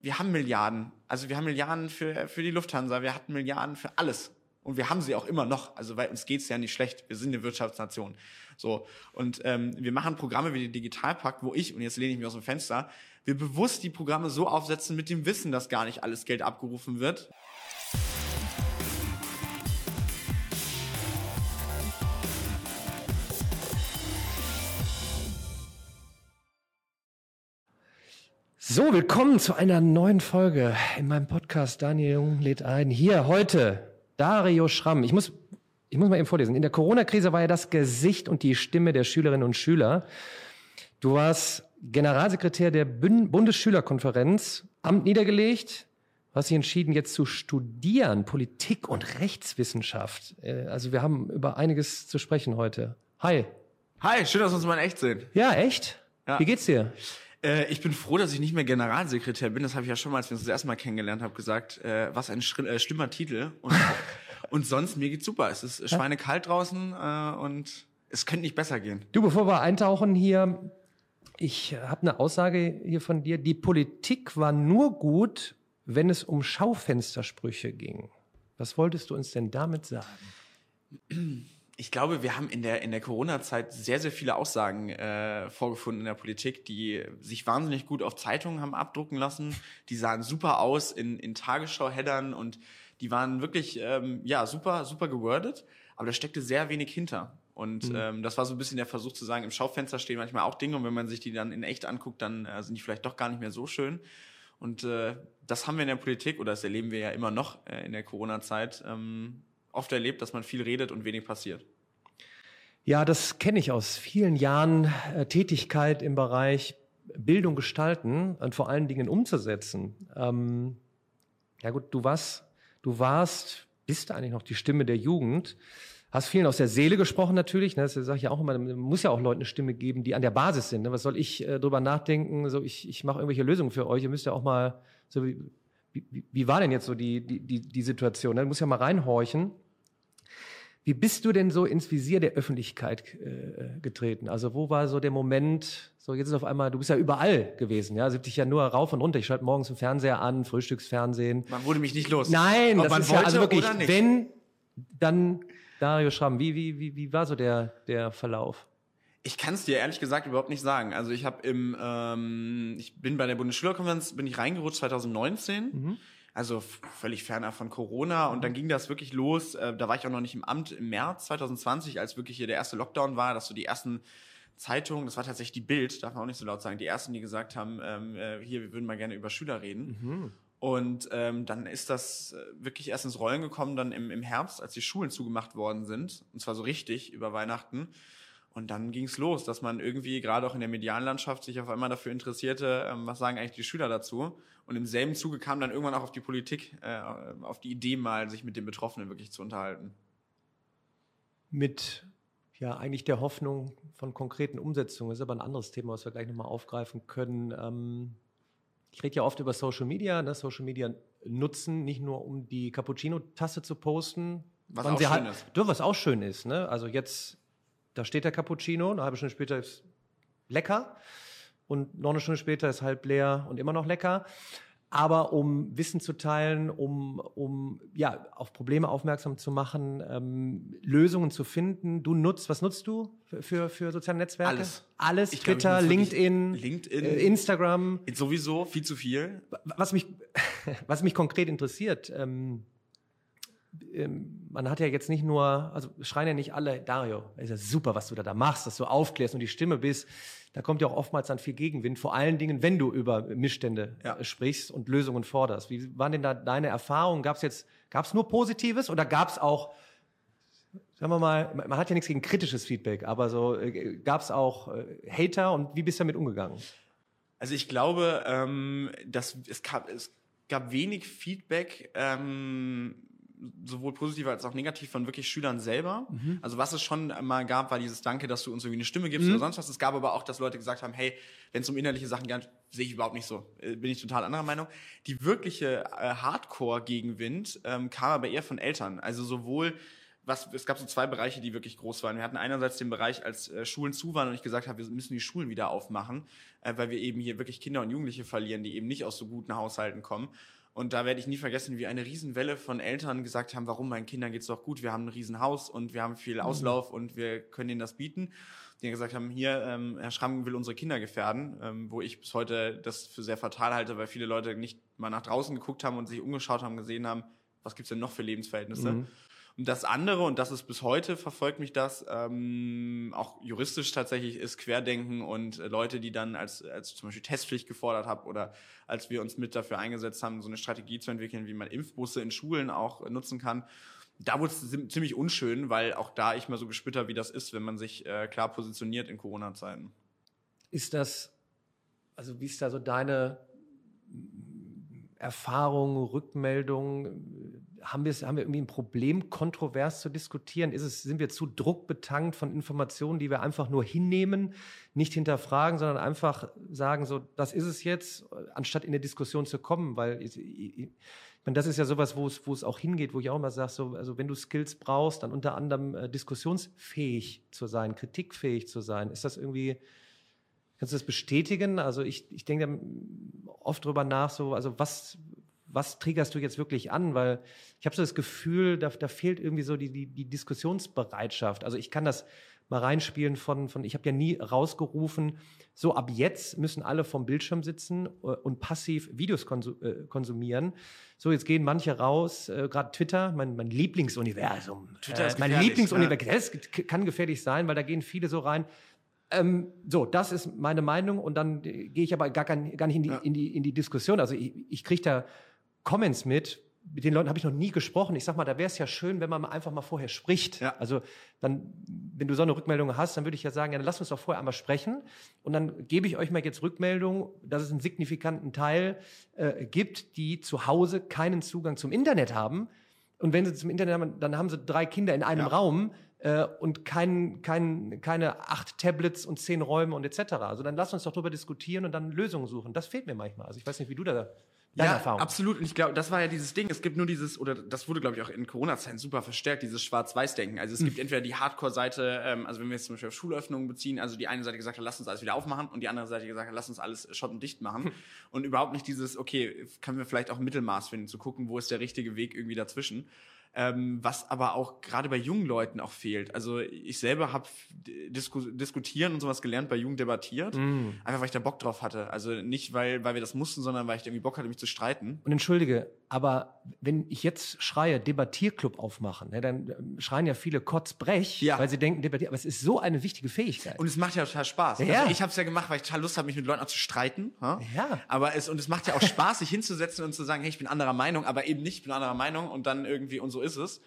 wir haben Milliarden. Also wir haben Milliarden für, für die Lufthansa, wir hatten Milliarden für alles. Und wir haben sie auch immer noch. Also weil uns geht's ja nicht schlecht. Wir sind eine Wirtschaftsnation. So. Und ähm, wir machen Programme wie den Digitalpakt, wo ich, und jetzt lehne ich mich aus dem Fenster, wir bewusst die Programme so aufsetzen mit dem Wissen, dass gar nicht alles Geld abgerufen wird. So, willkommen zu einer neuen Folge in meinem Podcast. Daniel Jung lädt ein. Hier heute Dario Schramm. Ich muss, ich muss mal eben vorlesen. In der Corona-Krise war er das Gesicht und die Stimme der Schülerinnen und Schüler. Du warst Generalsekretär der Bundesschülerkonferenz, Amt niedergelegt, hast dich entschieden, jetzt zu studieren, Politik und Rechtswissenschaft. Äh, also wir haben über einiges zu sprechen heute. Hi. Hi, schön, dass wir uns mal in echt sehen. Ja, echt? Ja. Wie geht's dir? Äh, ich bin froh, dass ich nicht mehr Generalsekretär bin. Das habe ich ja schon mal, als wir uns das erste Mal kennengelernt haben, gesagt. Äh, was ein äh, schlimmer Titel. Und, und sonst, mir geht's super. Es ist schweinekalt draußen äh, und es könnte nicht besser gehen. Du, bevor wir eintauchen hier, ich habe eine Aussage hier von dir. Die Politik war nur gut, wenn es um Schaufenstersprüche ging. Was wolltest du uns denn damit sagen? ich glaube, wir haben in der, in der Corona-Zeit sehr, sehr viele Aussagen äh, vorgefunden in der Politik, die sich wahnsinnig gut auf Zeitungen haben abdrucken lassen. Die sahen super aus in, in Tagesschau-Headern und die waren wirklich ähm, ja super, super gewordet, aber da steckte sehr wenig hinter. Und mhm. ähm, das war so ein bisschen der Versuch zu sagen, im Schaufenster stehen manchmal auch Dinge und wenn man sich die dann in echt anguckt, dann äh, sind die vielleicht doch gar nicht mehr so schön. Und äh, das haben wir in der Politik oder das erleben wir ja immer noch äh, in der Corona-Zeit ähm, oft erlebt, dass man viel redet und wenig passiert. Ja, das kenne ich aus vielen Jahren äh, Tätigkeit im Bereich Bildung gestalten und vor allen Dingen umzusetzen. Ähm, ja gut, du warst, du warst, bist eigentlich noch die Stimme der Jugend. Hast vielen aus der Seele gesprochen natürlich. Ne? Das sage ich ja auch immer. Man muss ja auch Leuten eine Stimme geben, die an der Basis sind. Ne? Was soll ich äh, drüber nachdenken? So, ich, ich mache irgendwelche Lösungen für euch. Ihr müsst ja auch mal so wie, wie, wie war denn jetzt so die, die, die, die Situation? Ne? Du musst ja mal reinhorchen. Wie bist du denn so ins Visier der Öffentlichkeit äh, getreten? Also wo war so der Moment, so jetzt ist auf einmal, du bist ja überall gewesen, ja, also dich ja nur rauf und runter. Ich schalte morgens im Fernseher an, Frühstücksfernsehen. Man wurde mich nicht los. Nein, Ob das ist ja also wirklich, wenn, dann Dario Schramm, wie, wie, wie, wie war so der, der Verlauf? Ich kann es dir ehrlich gesagt überhaupt nicht sagen. Also ich habe im, ähm, ich bin bei der Bundesschülerkonferenz, bin ich reingerutscht 2019. Mhm also völlig ferner von Corona. Und dann ging das wirklich los. Äh, da war ich auch noch nicht im Amt im März 2020, als wirklich hier der erste Lockdown war, dass so die ersten Zeitungen, das war tatsächlich die Bild, darf man auch nicht so laut sagen, die ersten, die gesagt haben, ähm, äh, hier, wir würden mal gerne über Schüler reden. Mhm. Und ähm, dann ist das äh, wirklich erst ins Rollen gekommen, dann im, im Herbst, als die Schulen zugemacht worden sind, und zwar so richtig über Weihnachten. Und dann ging es los, dass man irgendwie gerade auch in der medialen Landschaft sich auf einmal dafür interessierte, ähm, was sagen eigentlich die Schüler dazu. Und im selben Zuge kam dann irgendwann auch auf die Politik, äh, auf die Idee mal, sich mit den Betroffenen wirklich zu unterhalten. Mit ja eigentlich der Hoffnung von konkreten Umsetzungen. Das ist aber ein anderes Thema, was wir gleich nochmal aufgreifen können. Ähm, ich rede ja oft über Social Media. Ne? Social Media nutzen nicht nur, um die Cappuccino-Tasse zu posten. Was auch schön halt, ist. Du, was auch schön ist. Ne? Also jetzt da steht der Cappuccino, eine halbe Stunde später ist lecker und noch eine Stunde später ist halb leer und immer noch lecker. Aber um Wissen zu teilen, um, um ja, auf Probleme aufmerksam zu machen, ähm, Lösungen zu finden. Du nutzt, was nutzt du für, für, für soziale Netzwerke? Alles. Alles, ich Twitter, glaub, LinkedIn, LinkedIn äh, Instagram. Sowieso, viel zu viel. Was mich, was mich konkret interessiert, ähm, ähm, man hat ja jetzt nicht nur, also schreien ja nicht alle, Dario, ist ja super, was du da, da machst, dass du aufklärst und die Stimme bist. Da kommt ja auch oftmals dann viel Gegenwind, vor allen Dingen, wenn du über Missstände ja. Äh, sprichst und Lösungen forderst. Wie waren denn da deine Erfahrungen? Gab es jetzt, gab es nur Positives oder gab es auch, sagen wir mal, man hat ja nichts gegen kritisches Feedback, aber so äh, gab es auch äh, Hater und wie bist du damit umgegangen? Also ich glaube, ähm, dass es gab, es gab wenig Feedback. Ähm, sowohl positiv als auch negativ von wirklich Schülern selber. Mhm. Also was es schon mal gab, war dieses Danke, dass du uns irgendwie eine Stimme gibst mhm. oder sonst was. Es gab aber auch, dass Leute gesagt haben, hey, wenn es um innerliche Sachen geht, sehe ich überhaupt nicht so. Äh, bin ich total anderer Meinung. Die wirkliche äh, Hardcore-Gegenwind ähm, kam aber eher von Eltern. Also sowohl was, es gab so zwei Bereiche, die wirklich groß waren. Wir hatten einerseits den Bereich, als äh, Schulen zu waren und ich gesagt habe, wir müssen die Schulen wieder aufmachen, äh, weil wir eben hier wirklich Kinder und Jugendliche verlieren, die eben nicht aus so guten Haushalten kommen. Und da werde ich nie vergessen, wie eine Riesenwelle von Eltern gesagt haben, warum meinen Kindern geht's doch gut, wir haben ein Riesenhaus und wir haben viel mhm. Auslauf mhm. und wir können ihnen das bieten. Die gesagt haben, hier, ähm, Herr Schramm will unsere Kinder gefährden, ähm, wo ich bis heute das für sehr fatal halte, weil viele Leute nicht mal nach draußen geguckt haben und sich umgeschaut haben, gesehen haben, was gibt's denn noch für Lebensverhältnisse. Mhm. Und das andere, und das ist bis heute, verfolgt mich das, ähm, auch juristisch tatsächlich, ist Querdenken und äh, Leute, die dann als, als zum Beispiel Testpflicht gefordert haben oder als wir uns mit dafür eingesetzt haben, so eine Strategie zu entwickeln, wie man Impfbusse in Schulen auch nutzen kann. Da wurde es ziemlich unschön, weil auch da ich mal so gespürt habe, wie das ist, wenn man sich äh, klar positioniert in Corona-Zeiten. Ist das, also wie ist da so deine Erfahrung, Rückmeldung? haben wir, haben wir irgendwie ein Problem, kontrovers zu diskutieren? Ist es, sind wir zu druckbetankt von Informationen, die wir einfach nur hinnehmen, nicht hinterfragen, sondern einfach sagen, so, das ist es jetzt, anstatt in eine Diskussion zu kommen? Weil ich, ich, ich meine, das ist ja sowas, wo es, wo es auch hingeht, wo ich auch immer sage, so, also wenn du Skills brauchst, dann unter anderem äh, diskussionsfähig zu sein, kritikfähig zu sein. Ist das irgendwie, kannst du das bestätigen? Also ich, ich denke oft drüber nach, so, also was, was triggerst du jetzt wirklich an? Weil ich habe so das Gefühl, da, da fehlt irgendwie so die, die, die Diskussionsbereitschaft. Also ich kann das mal reinspielen von, von ich habe ja nie rausgerufen, so ab jetzt müssen alle vom Bildschirm sitzen äh, und passiv Videos äh, konsumieren. So, jetzt gehen manche raus, äh, gerade Twitter, mein, mein Lieblingsuniversum. Twitter ist äh, mein Lieblingsuniversum. Ja. Das kann gefährlich sein, weil da gehen viele so rein. Ähm, so, das ist meine Meinung und dann gehe ich aber gar, gar nicht in die, ja. in die, in die Diskussion. Also ich, ich kriege da Comments mit, mit den Leuten habe ich noch nie gesprochen. Ich sag mal, da wäre es ja schön, wenn man einfach mal vorher spricht. Ja. Also dann, wenn du so eine Rückmeldung hast, dann würde ich ja sagen, ja, dann lass uns doch vorher einmal sprechen. Und dann gebe ich euch mal jetzt Rückmeldung, dass es einen signifikanten Teil äh, gibt, die zu Hause keinen Zugang zum Internet haben. Und wenn sie zum Internet haben, dann haben sie drei Kinder in einem ja. Raum äh, und kein, kein, keine acht Tablets und zehn Räume und etc. Also dann lass uns doch darüber diskutieren und dann Lösungen suchen. Das fehlt mir manchmal. Also ich weiß nicht, wie du da Deine ja, Erfahrung. absolut. Und ich glaube, das war ja dieses Ding. Es gibt nur dieses, oder das wurde, glaube ich, auch in Corona-Zeiten super verstärkt, dieses Schwarz-Weiß-Denken. Also es gibt hm. entweder die Hardcore-Seite, ähm, also wenn wir jetzt zum Beispiel auf Schulöffnungen beziehen, also die eine Seite gesagt hat, lass uns alles wieder aufmachen und die andere Seite gesagt hat, lass uns alles schottendicht machen. Hm. Und überhaupt nicht dieses, okay, können wir vielleicht auch Mittelmaß finden, zu gucken, wo ist der richtige Weg irgendwie dazwischen ähm, was aber auch gerade bei jungen Leuten auch fehlt. Also ich selber habe Disku diskutieren und sowas gelernt, bei Jugend debattiert, mm. einfach weil ich da Bock drauf hatte. Also nicht, weil, weil wir das mussten, sondern weil ich irgendwie Bock hatte, mich zu streiten. Und entschuldige, aber wenn ich jetzt schreie, Debattierclub aufmachen, ne, dann ähm, schreien ja viele Kotzbrech, ja. weil sie denken, debattieren. Aber es ist so eine wichtige Fähigkeit. Und es macht ja total Spaß. Ja. Also ich habe es ja gemacht, weil ich total Lust habe, mich mit Leuten auch zu streiten. Ha? Ja. Aber es und es macht ja auch Spaß, sich hinzusetzen und zu sagen, hey, ich bin anderer Meinung, aber eben nicht, ich bin anderer Meinung und dann irgendwie und so ist es.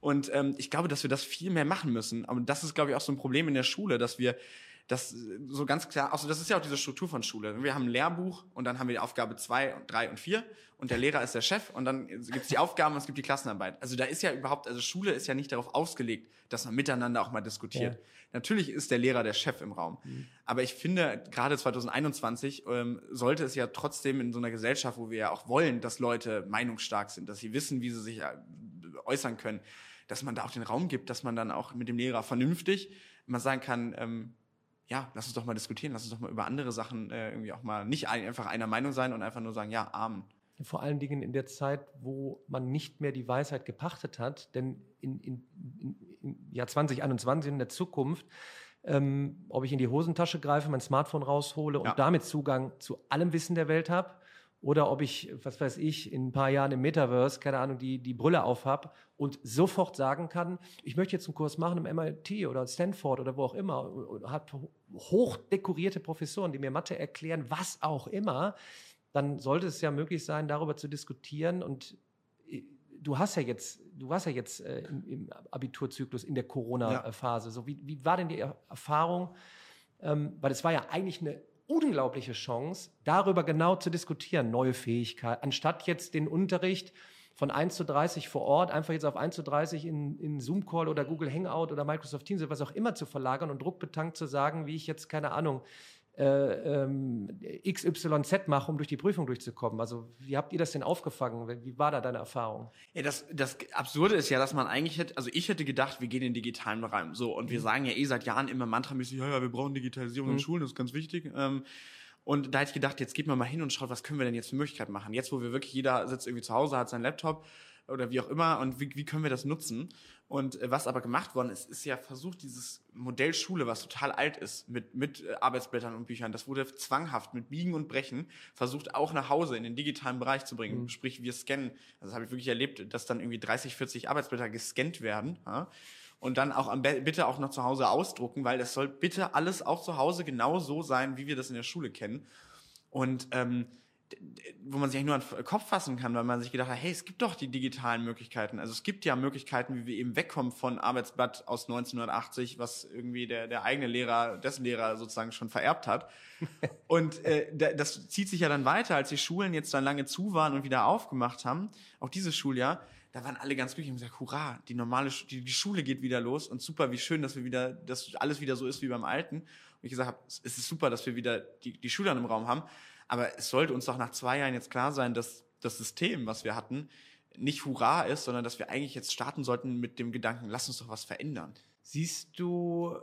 Und ähm, ich glaube, dass wir das viel mehr machen müssen. Aber das ist, glaube ich, auch so ein Problem in der Schule, dass wir das so ganz klar, also das ist ja auch diese Struktur von Schule. Wir haben ein Lehrbuch und dann haben wir die Aufgabe zwei, drei und vier und der Lehrer ist der Chef und dann gibt's die Aufgaben und es gibt die Klassenarbeit. Also da ist ja überhaupt, also Schule ist ja nicht darauf ausgelegt, dass man miteinander auch mal diskutiert. Ja. Natürlich ist der Lehrer der Chef im Raum. Mhm. Aber ich finde, gerade 2021 ähm, sollte es ja trotzdem in so einer Gesellschaft, wo wir ja auch wollen, dass Leute meinungsstark sind, dass sie wissen, wie sie sich äh, äußern können, dass man da auch den Raum gibt, dass man dann auch mit dem Lehrer vernünftig mal sagen kann, ähm, ja, lass uns doch mal diskutieren, lass uns doch mal über andere Sachen äh, irgendwie auch mal nicht ein, einfach einer Meinung sein und einfach nur sagen, ja, Amen. Vor allen Dingen in der Zeit, wo man nicht mehr die Weisheit gepachtet hat, denn in, in, in, im Jahr 2021, in der Zukunft, ähm, ob ich in die Hosentasche greife, mein Smartphone raushole und ja. damit Zugang zu allem Wissen der Welt habe, oder ob ich, was weiß ich, in ein paar Jahren im Metaverse, keine Ahnung, die, die Brille aufhab und sofort sagen kann, ich möchte jetzt einen Kurs machen im MIT oder Stanford oder wo auch immer, und hat hochdekorierte Professoren, die mir Mathe erklären, was auch immer, dann sollte es ja möglich sein, darüber zu diskutieren und äh, du hast ja jetzt, du warst ja jetzt äh, im, im, Abiturzyklus in der Corona-Phase. So, wie, wie war denn die Erfahrung? Ähm, weil es war ja eigentlich eine unglaubliche Chance, darüber genau zu diskutieren, neue Fähigkeiten, anstatt jetzt den Unterricht von 1 zu 30 vor Ort einfach jetzt auf 1 zu 30 in, in Zoom-Call oder Google Hangout oder Microsoft Teams oder was auch immer zu verlagern und druckbetankt zu sagen, wie ich jetzt, keine Ahnung, äh, ähm, XYZ mache, um durch die Prüfung durchzukommen. Also wie habt ihr das denn aufgefangen? Wie war da deine Erfahrung? Ja, das, das Absurde ist ja, dass man eigentlich hätte, also ich hätte gedacht, wir gehen in den digitalen Raum. So, und wir mhm. sagen ja eh seit Jahren immer mantramäßig, ja, ja, wir brauchen Digitalisierung mhm. in Schulen, das ist ganz wichtig. Ähm, und da hätte ich gedacht, jetzt geht man mal hin und schaut, was können wir denn jetzt für Möglichkeiten machen? Jetzt, wo wir wirklich, jeder sitzt irgendwie zu Hause, hat seinen Laptop oder wie auch immer und wie, wie können wir das nutzen? Und äh, was aber gemacht worden ist, ist ja versucht, dieses Modell Schule, was total alt ist, mit, mit äh, Arbeitsblättern und Büchern, das wurde zwanghaft mit Biegen und Brechen versucht, auch nach Hause in den digitalen Bereich zu bringen. Mhm. Sprich, wir scannen. Also das habe ich wirklich erlebt, dass dann irgendwie 30, 40 Arbeitsblätter gescannt werden. Ja? und dann auch am bitte auch noch zu Hause ausdrucken, weil das soll bitte alles auch zu Hause genau so sein, wie wir das in der Schule kennen. Und ähm, wo man sich eigentlich nur an den Kopf fassen kann, weil man sich gedacht hat, hey, es gibt doch die digitalen Möglichkeiten. Also es gibt ja Möglichkeiten, wie wir eben wegkommen von Arbeitsblatt aus 1980, was irgendwie der, der eigene Lehrer, dessen Lehrer sozusagen schon vererbt hat. und äh, das zieht sich ja dann weiter, als die Schulen jetzt dann lange zu waren und wieder aufgemacht haben, auch dieses Schuljahr, da waren alle ganz glücklich und gesagt, hurra, die normale, die, die Schule geht wieder los und super, wie schön, dass wir wieder, dass alles wieder so ist wie beim Alten. Und ich gesagt habe, es ist super, dass wir wieder die, die Schüler im Raum haben. Aber es sollte uns doch nach zwei Jahren jetzt klar sein, dass das System, was wir hatten, nicht hurra ist, sondern dass wir eigentlich jetzt starten sollten mit dem Gedanken, lass uns doch was verändern. Siehst du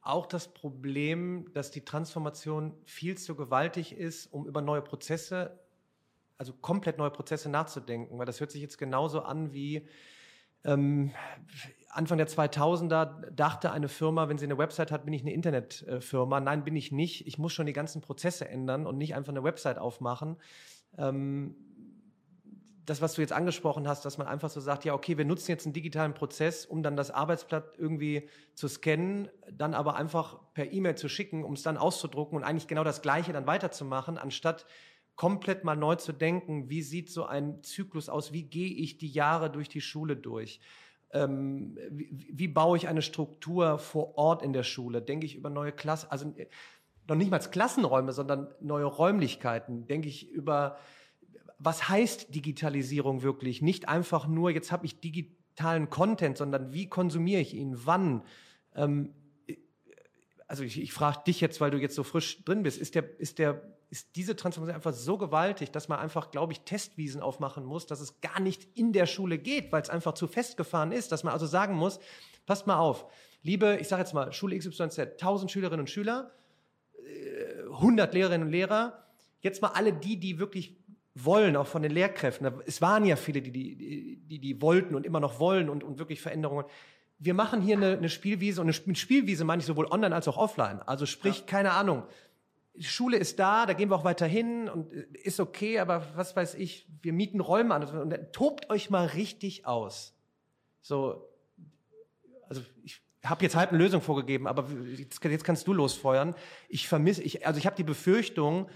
auch das Problem, dass die Transformation viel zu gewaltig ist, um über neue Prozesse also komplett neue Prozesse nachzudenken, weil das hört sich jetzt genauso an wie ähm, Anfang der 2000er dachte eine Firma, wenn sie eine Website hat, bin ich eine Internetfirma. Nein, bin ich nicht. Ich muss schon die ganzen Prozesse ändern und nicht einfach eine Website aufmachen. Ähm, das, was du jetzt angesprochen hast, dass man einfach so sagt, ja, okay, wir nutzen jetzt einen digitalen Prozess, um dann das Arbeitsblatt irgendwie zu scannen, dann aber einfach per E-Mail zu schicken, um es dann auszudrucken und eigentlich genau das Gleiche dann weiterzumachen, anstatt komplett mal neu zu denken, wie sieht so ein Zyklus aus, wie gehe ich die Jahre durch die Schule durch, ähm, wie, wie, baue ich eine Struktur vor Ort in der Schule, denke ich über neue Klassen, also äh, noch nicht mal Klassenräume, sondern neue Räumlichkeiten, denke ich über, was heißt Digitalisierung wirklich, nicht einfach nur, jetzt habe ich digitalen Content, sondern wie konsumiere ich ihn, wann, ähm, äh, also ich, ich frage dich jetzt, weil du jetzt so frisch drin bist, ist der, ist der ist diese Transformation einfach so gewaltig, dass man einfach, glaube ich, Testwiesen aufmachen muss, dass es gar nicht in der Schule geht, weil es einfach zu festgefahren ist, dass man also sagen muss, passt mal auf, liebe, ich sage jetzt mal, Schule XYZ, 1000 Schülerinnen und Schüler, 100 äh, Lehrerinnen und Lehrer, jetzt mal alle die, die wirklich wollen, auch von den Lehrkräften. Es waren ja viele, die die, die, die wollten und immer noch wollen und, und wirklich Veränderungen. Wir machen hier eine, eine Spielwiese und eine Spielwiese meine ich sowohl online als auch offline. Also sprich, ja. keine Ahnung, Schule ist da, da gehen wir auch weiter hin und äh, ist okay, aber was weiß ich, wir mieten Räume an und dann tobt euch mal richtig aus. So, also ich habe jetzt halb eine Lösung vorgegeben, aber jetzt, jetzt kannst du losfeuern. Ich vermisse, ich, also ich habe die Befürchtung,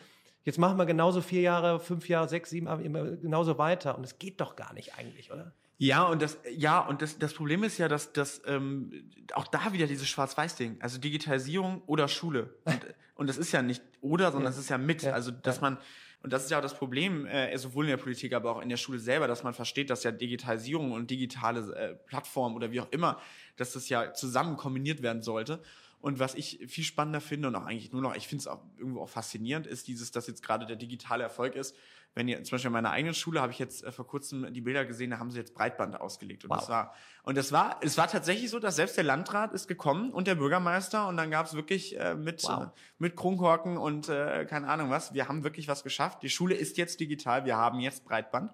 jetzt machen wir genauso vier Jahre, fünf Jahre, sechs, sieben, immer genauso weiter und es geht doch gar nicht eigentlich, oder? Ja, und das, ja, und das, das Problem ist ja, dass, dass ähm, auch da wieder dieses Schwarz-Weiß-Ding, also Digitalisierung oder Schule. Und, und das ist ja nicht oder, sondern ja. ist ja mit. Ja. Also dass man, und das ist ja auch das Problem, äh, sowohl in der Politik, aber auch in der Schule selber, dass man versteht, dass ja Digitalisierung und digitale äh, Plattformen oder wie auch immer, dass das ja zusammen kombiniert werden sollte. Und was ich viel spannender finde und auch eigentlich nur noch, ich finde es auch irgendwo auch faszinierend, ist dieses, dass jetzt gerade der digitale Erfolg ist, wenn ihr zum Beispiel in meiner eigenen Schule habe ich jetzt äh, vor kurzem die Bilder gesehen, da haben sie jetzt Breitband ausgelegt und wow. das war und das war es war tatsächlich so, dass selbst der Landrat ist gekommen und der Bürgermeister und dann gab es wirklich äh, mit wow. äh, mit Kronkorken und äh, keine Ahnung was, wir haben wirklich was geschafft. Die Schule ist jetzt digital, wir haben jetzt Breitband.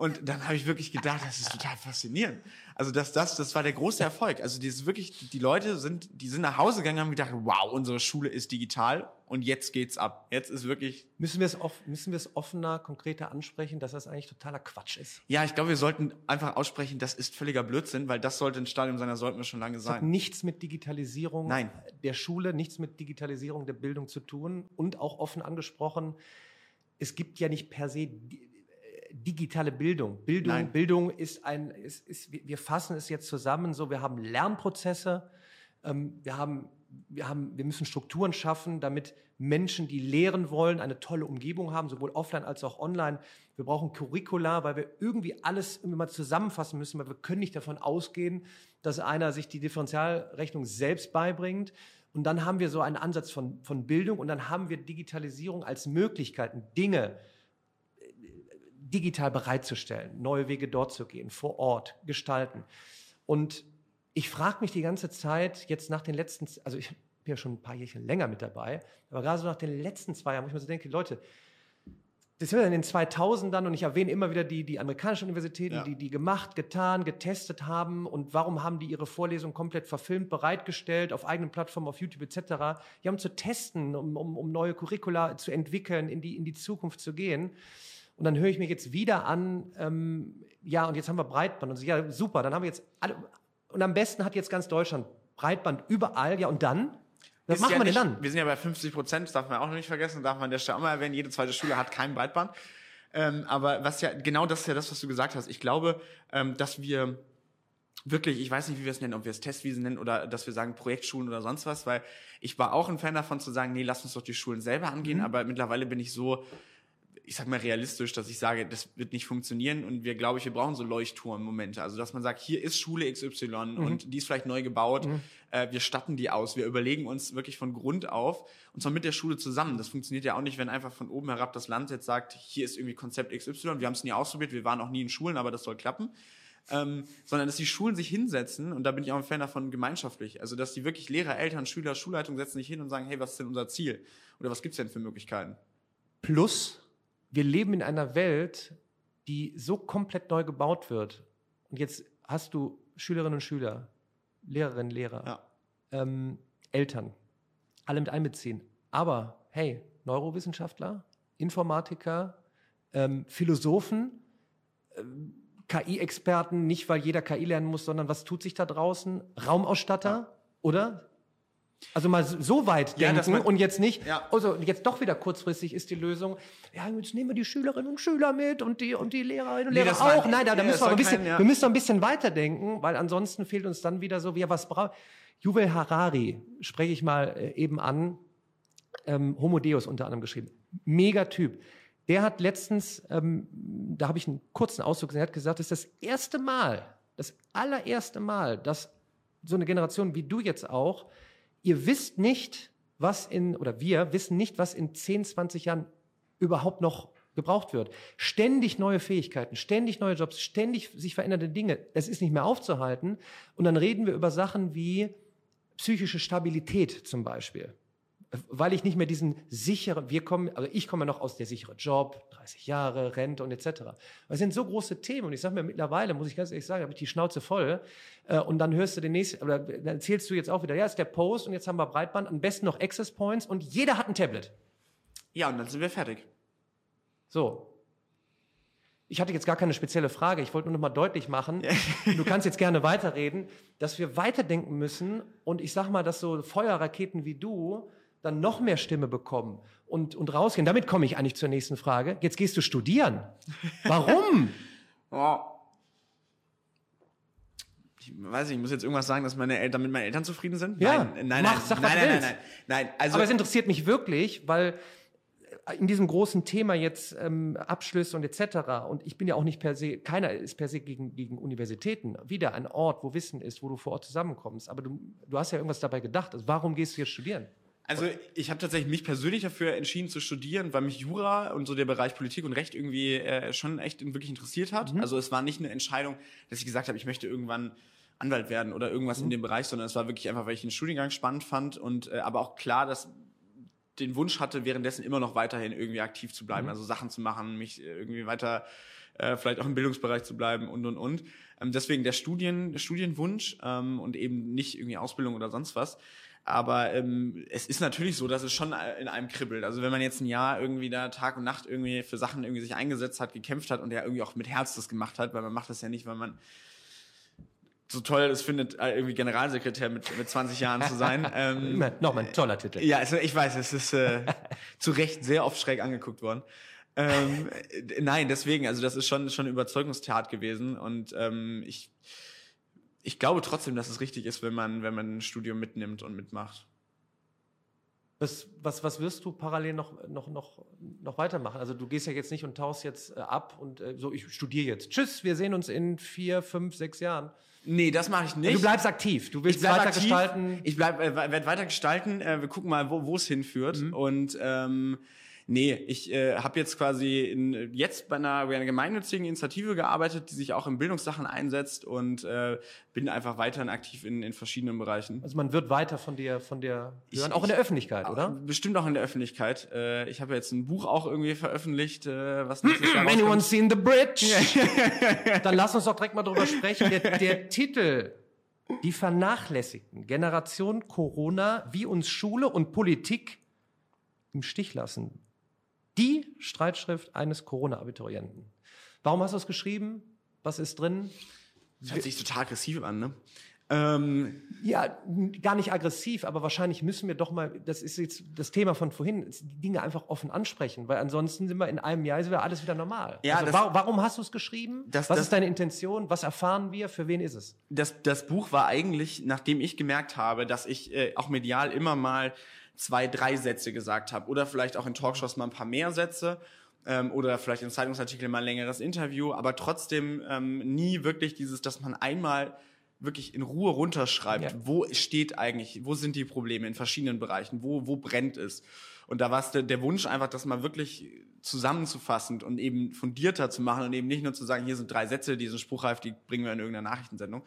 Und dann habe ich wirklich gedacht, das ist total faszinierend. Also das, das, das war der große Erfolg. Also dieses wirklich, die Leute sind, die sind nach Hause gegangen und haben gedacht, wow, unsere Schule ist digital und jetzt geht's ab. Jetzt ist wirklich. Müssen wir es off, müssen wir es offener, konkreter ansprechen, dass das eigentlich totaler Quatsch ist? Ja, ich glaube, wir sollten einfach aussprechen, das ist völliger Blödsinn, weil das sollte ein Stadium seiner sollten wir schon lange das sein. Hat nichts mit Digitalisierung Nein. der Schule, nichts mit Digitalisierung der Bildung zu tun und auch offen angesprochen. Es gibt ja nicht per se digitale Bildung. Bildung, Nein. Bildung ist ein, ist, ist, wir fassen es jetzt zusammen so, wir haben Lernprozesse, ähm, wir haben, wir haben, wir müssen Strukturen schaffen, damit Menschen, die lehren wollen, eine tolle Umgebung haben, sowohl offline als auch online. Wir brauchen Curricula, weil wir irgendwie alles immer zusammenfassen müssen, weil wir können nicht davon ausgehen, dass einer sich die Differentialrechnung selbst beibringt Und dann haben wir so einen Ansatz von, von Bildung und dann haben wir Digitalisierung als Möglichkeiten, Dinge digital bereitzustellen, neue Wege dort zu gehen, vor Ort gestalten. Und ich frage mich die ganze Zeit jetzt nach den letzten, also ich bin ja schon ein paar Jährchen länger mit dabei, aber gerade so nach den letzten zwei Jahren, wo ich mir so denke, Leute, das sind in den 2000ern und ich erwähne immer wieder die, die amerikanischen Universitäten, ja. die die gemacht, getan, getestet haben und warum haben die ihre Vorlesungen komplett verfilmt, bereitgestellt, auf eigenen Plattformen, auf YouTube etc. Die haben zu testen, um, um, um neue Curricula zu entwickeln, in die, in die Zukunft zu gehen. Und dann höre ich mir jetzt wieder an, ähm, ja, und jetzt haben wir Breitband. Und so, ja, super, dann haben wir jetzt alle, und am besten hat jetzt ganz Deutschland Breitband überall, ja, und dann? Was machen ja wir nicht, denn dann? Wir sind ja bei 50 Prozent, das darf man auch noch nicht vergessen, darf man an der Stelle auch mal erwähnen, jede zweite Schule hat kein Breitband. Ähm, aber was ja, genau das ist ja das, was du gesagt hast. Ich glaube, ähm, dass wir wirklich, ich weiß nicht, wie wir es nennen, ob wir es Testwiesen nennen oder dass wir sagen Projektschulen oder sonst was, weil ich war auch ein Fan davon zu sagen, nee, lass uns doch die Schulen selber angehen, mhm. aber mittlerweile bin ich so, ich sag mal realistisch, dass ich sage, das wird nicht funktionieren und wir glaube ich, wir brauchen so Leuchtturmmomente, also dass man sagt, hier ist Schule XY mhm. und die ist vielleicht neu gebaut, mhm. äh, wir statten die aus, wir überlegen uns wirklich von Grund auf und zwar mit der Schule zusammen. Das funktioniert ja auch nicht, wenn einfach von oben herab das Land jetzt sagt, hier ist irgendwie Konzept XY, wir haben es nie ausprobiert, wir waren auch nie in Schulen, aber das soll klappen. Ähm, sondern dass die Schulen sich hinsetzen, und da bin ich auch ein Fan davon, gemeinschaftlich. Also, dass die wirklich Lehrer, Eltern, Schüler, Schulleitung setzen sich hin und sagen, hey, was ist denn unser Ziel? Oder was gibt's denn für Möglichkeiten? Plus, wir leben in einer Welt, die so komplett neu gebaut wird. Und jetzt hast du Schülerinnen und Schüler, Lehrerinnen, Lehrer, ja. ähm, Eltern, alle mit einbeziehen. Aber hey, Neurowissenschaftler, Informatiker, ähm, Philosophen, ähm, KI-Experten, nicht weil jeder KI lernen muss, sondern was tut sich da draußen? Raumausstatter, ja. oder? Also mal so weit ja, denken man, und jetzt nicht, ja. also jetzt doch wieder kurzfristig ist die Lösung, ja, jetzt nehmen wir die Schülerinnen und Schüler mit und die, und die Lehrerinnen und nee, Lehrer auch. Nein, da, da müssen wir, ein bisschen, kein, ja. wir müssen ein bisschen weiterdenken, weil ansonsten fehlt uns dann wieder so, wie was braucht. Juvel Harari spreche ich mal äh, eben an, ähm, Homo Deus unter anderem geschrieben. Mega Typ. Der hat letztens, ähm, da habe ich einen kurzen Ausdruck gesehen, er hat gesagt, das ist das erste Mal, das allererste Mal, dass so eine Generation wie du jetzt auch ihr wisst nicht, was in, oder wir wissen nicht, was in 10, 20 Jahren überhaupt noch gebraucht wird. Ständig neue Fähigkeiten, ständig neue Jobs, ständig sich verändernde Dinge. Es ist nicht mehr aufzuhalten. Und dann reden wir über Sachen wie psychische Stabilität zum Beispiel weil ich nicht mehr diesen sicheren, wir kommen, also ich komme noch aus der sicheren Job, 30 Jahre, Rente und etc. Das sind so große Themen und ich sage mir mittlerweile, muss ich ganz ehrlich sagen, habe ich die Schnauze voll äh, und dann hörst du den nächsten, oder dann erzählst du jetzt auch wieder, ja, ist der Post und jetzt haben wir Breitband, am besten noch Access Points und jeder hat ein Tablet. Ja, und dann sind wir fertig. So. Ich hatte jetzt gar keine spezielle Frage. Ich wollte nur noch mal deutlich machen, du kannst jetzt gerne weiterreden, dass wir weiterdenken müssen. Und ich sag mal, dass so Feuerraketen wie du dann noch mehr Stimme bekommen und, und rausgehen. Damit komme ich eigentlich zur nächsten Frage. Jetzt gehst du studieren. Warum? oh. Ich weiß nicht, ich muss jetzt irgendwas sagen, dass meine Eltern, damit meine Eltern zufrieden sind? Ja, nein, nein, mach, nein, sag, nein, nein, nein, nein, nein, Also, Aber es interessiert mich wirklich, weil in diesem großen Thema jetzt ähm, Abschlüsse und etc. Und ich bin ja auch nicht per se, keiner ist per se gegen, gegen Universitäten. Wieder ein Ort, wo Wissen ist, wo du vor Ort zusammenkommst. Aber du, du hast ja irgendwas dabei gedacht. Also warum gehst du jetzt studieren? Also ich habe tatsächlich mich persönlich dafür entschieden zu studieren, weil mich Jura und so der Bereich Politik und Recht irgendwie äh, schon echt wirklich interessiert hat. Mhm. Also es war nicht eine Entscheidung, dass ich gesagt habe, ich möchte irgendwann Anwalt werden oder irgendwas mhm. in dem Bereich, sondern es war wirklich einfach, weil ich den Studiengang spannend fand und äh, aber auch klar, dass den Wunsch hatte, währenddessen immer noch weiterhin irgendwie aktiv zu bleiben, mhm. also Sachen zu machen, mich äh, irgendwie weiter äh, vielleicht auch im Bildungsbereich zu bleiben und und und. Ähm, deswegen der Studien, der Studienwunsch ähm, und eben nicht irgendwie Ausbildung oder sonst was. Aber ähm, es ist natürlich so, dass es schon in einem kribbelt. Also wenn man jetzt ein Jahr irgendwie da Tag und Nacht irgendwie für Sachen irgendwie sich eingesetzt hat, gekämpft hat und ja irgendwie auch mit Herz das gemacht hat, weil man macht das ja nicht, weil man so toll es findet, äh, irgendwie Generalsekretär mit, mit 20 Jahren zu sein. Ähm, Nochmal ein toller Titel. Ja, also ich weiß, es ist äh, zu Recht sehr oft schräg angeguckt worden. Ähm, nein, deswegen, also das ist schon, schon eine Überzeugungstat gewesen und ähm, ich ich glaube trotzdem, dass es richtig ist, wenn man, wenn man ein Studium mitnimmt und mitmacht. Was, was, was wirst du parallel noch, noch, noch, noch weitermachen? Also du gehst ja jetzt nicht und tauchst jetzt äh, ab und äh, so, ich studiere jetzt. Tschüss, wir sehen uns in vier, fünf, sechs Jahren. Nee, das mache ich nicht. Du bleibst aktiv. Du willst weiter aktiv, gestalten. Ich bleib, äh, werde weiter gestalten. Äh, wir gucken mal, wo es hinführt. Mhm. Und ähm, Nee, ich äh, habe jetzt quasi in, jetzt bei einer, bei einer gemeinnützigen Initiative gearbeitet, die sich auch in Bildungssachen einsetzt und äh, bin einfach weiterhin aktiv in, in verschiedenen Bereichen. Also man wird weiter von dir, von dir hören, ich, auch in der Öffentlichkeit, oder? Bestimmt auch in der Öffentlichkeit. Äh, ich habe jetzt ein Buch auch irgendwie veröffentlicht, äh, was nächstes Jahr Anyone seen the bridge? Dann lass uns doch direkt mal drüber sprechen. Der, der Titel die vernachlässigten Generation Corona, wie uns Schule und Politik im Stich lassen die Streitschrift eines Corona-Abiturienten. Warum hast du es geschrieben? Was ist drin? Das hört sich total aggressiv an, ne? Ähm, ja, gar nicht aggressiv, aber wahrscheinlich müssen wir doch mal, das ist jetzt das Thema von vorhin, die Dinge einfach offen ansprechen, weil ansonsten sind wir in einem Jahr, ist wieder alles wieder normal. Ja, also, das, warum hast du es geschrieben? Das, Was das, ist deine Intention? Was erfahren wir? Für wen ist es? Das, das Buch war eigentlich, nachdem ich gemerkt habe, dass ich äh, auch medial immer mal zwei, drei Sätze gesagt habe oder vielleicht auch in Talkshows mal ein paar mehr Sätze ähm, oder vielleicht in Zeitungsartikeln mal ein längeres Interview, aber trotzdem ähm, nie wirklich dieses, dass man einmal wirklich in Ruhe runterschreibt, ja. wo steht eigentlich, wo sind die Probleme in verschiedenen Bereichen, wo, wo brennt es. Und da war es der, der Wunsch einfach, das mal wirklich zusammenzufassen und eben fundierter zu machen und eben nicht nur zu sagen, hier sind drei Sätze, die sind spruchreif, die bringen wir in irgendeiner Nachrichtensendung.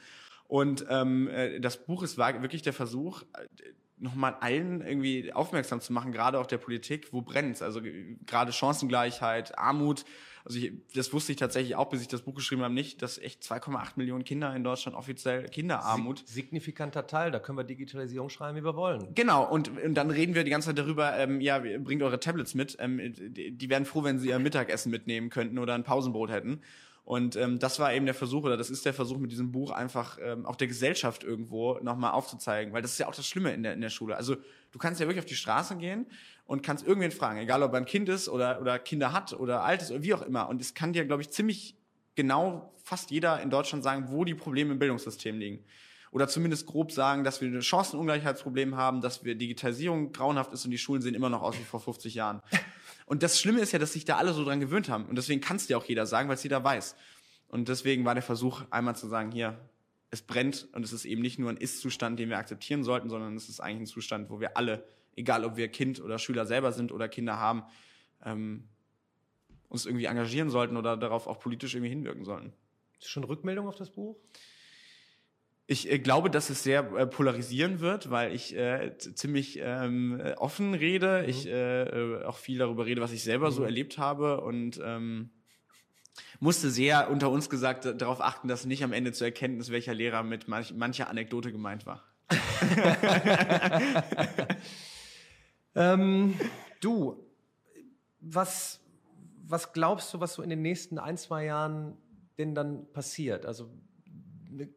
Und ähm, äh, das Buch ist wirklich der Versuch, nochmal allen irgendwie aufmerksam zu machen, gerade auch der Politik, wo brennt's? Also gerade Chancengleichheit, Armut. Also ich, das wusste ich tatsächlich auch, bis ich das Buch geschrieben habe, nicht, dass echt 2,8 Millionen Kinder in Deutschland offiziell Kinderarmut. Signifikanter Teil, da können wir Digitalisierung schreiben, wie wir wollen. Genau, und, und dann reden wir die ganze Zeit darüber, ähm, ja, bringt eure Tablets mit. Ähm, die, die wären froh, wenn sie ihr Mittagessen mitnehmen könnten oder ein Pausenbrot hätten. Und ähm, das war eben der Versuch, oder das ist der Versuch mit diesem Buch, einfach ähm, auch der Gesellschaft irgendwo nochmal aufzuzeigen. Weil das ist ja auch das Schlimme in der, in der Schule. Also du kannst ja wirklich auf die Straße gehen und kannst irgendwen fragen, egal ob er ein Kind ist oder, oder Kinder hat oder alt ist oder wie auch immer. Und es kann dir, glaube ich, ziemlich genau fast jeder in Deutschland sagen, wo die Probleme im Bildungssystem liegen. Oder zumindest grob sagen, dass wir ein Chancenungleichheitsproblem haben, dass wir Digitalisierung grauenhaft ist und die Schulen sehen immer noch aus wie vor 50 Jahren. Und das Schlimme ist ja, dass sich da alle so dran gewöhnt haben. Und deswegen kann es dir auch jeder sagen, weil es jeder weiß. Und deswegen war der Versuch, einmal zu sagen, hier, es brennt und es ist eben nicht nur ein Ist-Zustand, den wir akzeptieren sollten, sondern es ist eigentlich ein Zustand, wo wir alle, egal ob wir Kind oder Schüler selber sind oder Kinder haben, ähm, uns irgendwie engagieren sollten oder darauf auch politisch irgendwie hinwirken sollten. Ist schon Rückmeldung auf das Buch? Ich äh, glaube, dass es sehr äh, polarisieren wird, weil ich äh, ziemlich ähm, offen rede. Mhm. Ich äh, äh, auch viel darüber rede, was ich selber mhm. so erlebt habe und ähm, musste sehr unter uns gesagt darauf achten, dass nicht am Ende zur Erkenntnis, welcher Lehrer mit manch, mancher Anekdote gemeint war. ähm, du, was, was glaubst du, was so in den nächsten ein, zwei Jahren denn dann passiert? Also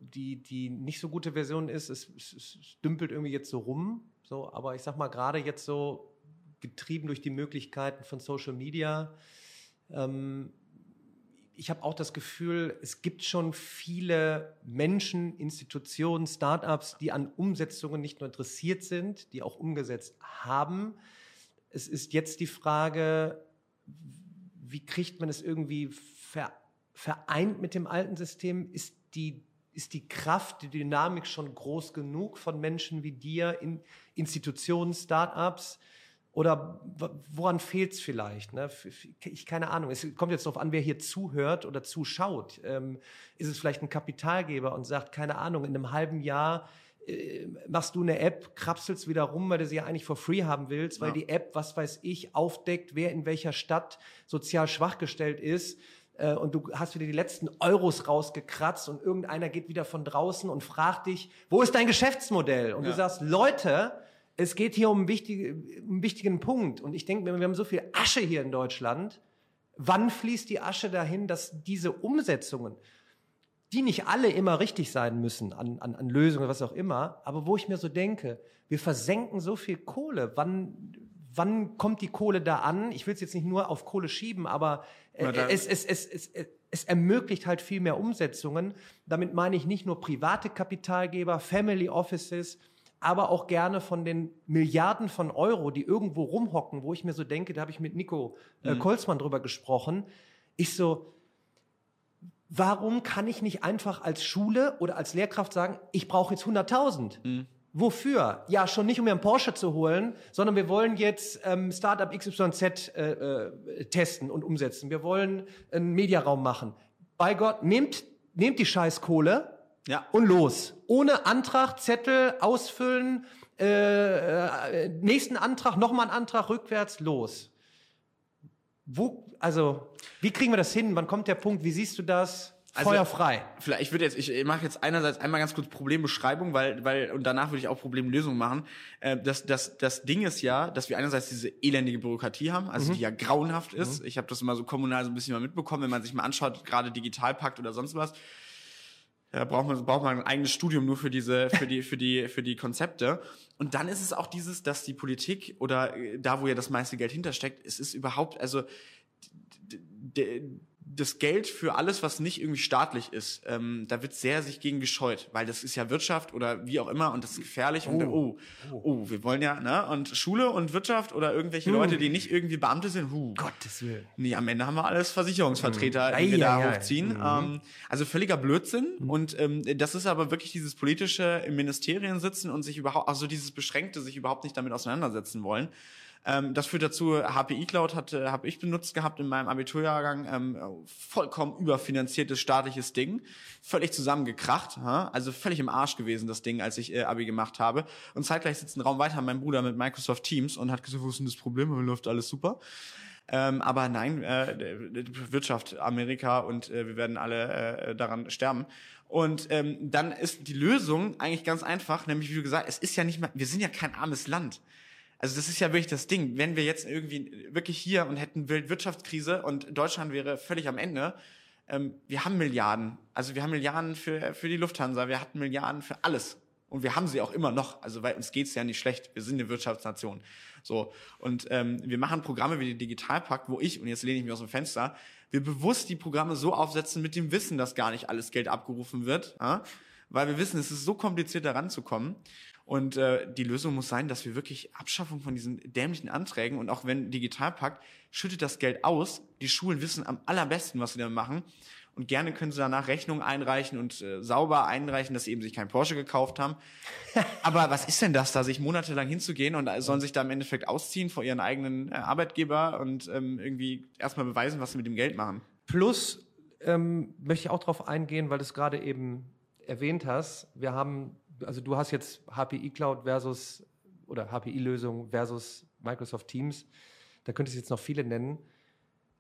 die, die nicht so gute Version ist, es, es, es dümpelt irgendwie jetzt so rum. So, aber ich sag mal, gerade jetzt so getrieben durch die Möglichkeiten von Social Media, ähm, ich habe auch das Gefühl, es gibt schon viele Menschen, Institutionen, Startups, die an Umsetzungen nicht nur interessiert sind, die auch umgesetzt haben. Es ist jetzt die Frage, wie kriegt man es irgendwie vereint mit dem alten System? Ist die ist die Kraft, die Dynamik schon groß genug von Menschen wie dir in Institutionen, Startups? Oder woran fehlt es vielleicht? Ne? Ich keine Ahnung. Es kommt jetzt darauf an, wer hier zuhört oder zuschaut. Ähm, ist es vielleicht ein Kapitalgeber und sagt, keine Ahnung, in einem halben Jahr äh, machst du eine App, krapselst wieder rum, weil du sie ja eigentlich for free haben willst, weil ja. die App, was weiß ich, aufdeckt, wer in welcher Stadt sozial schwachgestellt ist äh, und du hast wieder die letzten Euros rausgekratzt und irgendeiner geht wieder von draußen und fragt dich, wo ist dein Geschäftsmodell? Und ja. du sagst, Leute, es geht hier um einen, wichtige, einen wichtigen Punkt. Und ich denke mir, wir haben so viel Asche hier in Deutschland. Wann fließt die Asche dahin, dass diese Umsetzungen, die nicht alle immer richtig sein müssen an, an, an Lösungen, was auch immer, aber wo ich mir so denke, wir versenken so viel Kohle. Wann, wann kommt die Kohle da an? Ich will es jetzt nicht nur auf Kohle schieben, aber äh, es, es, es, es, es ermöglicht halt viel mehr Umsetzungen. Damit meine ich nicht nur private Kapitalgeber, Family Offices, aber auch gerne von den Milliarden von Euro, die irgendwo rumhocken, wo ich mir so denke, da habe ich mit Nico äh, mhm. Kolzmann drüber gesprochen. Ich so, warum kann ich nicht einfach als Schule oder als Lehrkraft sagen, ich brauche jetzt 100.000? Mhm. Wofür? Ja, schon nicht, um mir einen Porsche zu holen, sondern wir wollen jetzt ähm, Startup XYZ äh, äh, testen und umsetzen. Wir wollen einen Mediaraum machen. Bei Gott, nehmt, nehmt die Scheißkohle ja. und los. Ohne Antrag, Zettel, ausfüllen, äh, äh, nächsten Antrag, nochmal einen Antrag, rückwärts, los. Wo, also, wie kriegen wir das hin? Wann kommt der Punkt? Wie siehst du das? Also, Feuer frei. Vielleicht, ich würde jetzt, ich mache jetzt einerseits einmal ganz kurz Problembeschreibung, weil, weil, und danach würde ich auch Problemlösung machen. Äh, das, das, das Ding ist ja, dass wir einerseits diese elendige Bürokratie haben, also mhm. die ja grauenhaft ist. Mhm. Ich habe das immer so kommunal so ein bisschen mal mitbekommen, wenn man sich mal anschaut, gerade Digitalpakt oder sonst was. Da braucht man, braucht man ein eigenes Studium nur für diese, für die, für die, für die Konzepte. Und dann ist es auch dieses, dass die Politik oder äh, da, wo ja das meiste Geld hintersteckt, es ist überhaupt, also, das Geld für alles, was nicht irgendwie staatlich ist, ähm, da wird sehr sich gegen gescheut, weil das ist ja Wirtschaft oder wie auch immer und das ist gefährlich oh. und oh, oh, wir wollen ja, ne? Und Schule und Wirtschaft oder irgendwelche hm. Leute, die nicht irgendwie Beamte sind, huh. Gottes Willen. Nee, am Ende haben wir alles Versicherungsvertreter, hm. die wir da hochziehen. Mhm. Ähm, also völliger Blödsinn mhm. und ähm, das ist aber wirklich dieses politische im Ministerien sitzen und sich überhaupt, also dieses Beschränkte, sich überhaupt nicht damit auseinandersetzen wollen. Ähm, das führt dazu, HPI Cloud hatte, habe ich benutzt gehabt in meinem Abiturjahrgang, ähm, vollkommen überfinanziertes staatliches Ding, völlig zusammengekracht, ha? also völlig im Arsch gewesen das Ding, als ich äh, Abi gemacht habe. Und zeitgleich sitzt ein Raum weiter mein Bruder mit Microsoft Teams und hat gesagt, wo ist denn das Problem? Läuft alles super. Ähm, aber nein, äh, Wirtschaft, Amerika und äh, wir werden alle äh, daran sterben. Und ähm, dann ist die Lösung eigentlich ganz einfach, nämlich wie du gesagt, es ist ja nicht mal, wir sind ja kein armes Land. Also das ist ja wirklich das Ding. Wenn wir jetzt irgendwie wirklich hier und hätten Wirtschaftskrise und Deutschland wäre völlig am Ende, ähm, wir haben Milliarden. Also wir haben Milliarden für, für die Lufthansa, wir hatten Milliarden für alles. Und wir haben sie auch immer noch. Also weil uns geht's ja nicht schlecht. Wir sind eine Wirtschaftsnation. So. Und ähm, wir machen Programme wie den Digitalpakt, wo ich, und jetzt lehne ich mich aus dem Fenster, wir bewusst die Programme so aufsetzen mit dem Wissen, dass gar nicht alles Geld abgerufen wird. Ja? Weil wir wissen, es ist so kompliziert, da ranzukommen. Und äh, die Lösung muss sein, dass wir wirklich Abschaffung von diesen dämlichen Anträgen und auch wenn Digitalpakt schüttet das Geld aus, die Schulen wissen am allerbesten, was sie da machen. Und gerne können sie danach Rechnungen einreichen und äh, sauber einreichen, dass sie eben sich kein Porsche gekauft haben. Aber was ist denn das, da sich monatelang hinzugehen und sollen sich da im Endeffekt ausziehen vor ihren eigenen äh, Arbeitgeber und ähm, irgendwie erstmal beweisen, was sie mit dem Geld machen? Plus ähm, möchte ich auch darauf eingehen, weil du es gerade eben erwähnt hast. Wir haben also du hast jetzt HPI Cloud versus oder HPI-Lösung versus Microsoft Teams. Da könntest du jetzt noch viele nennen.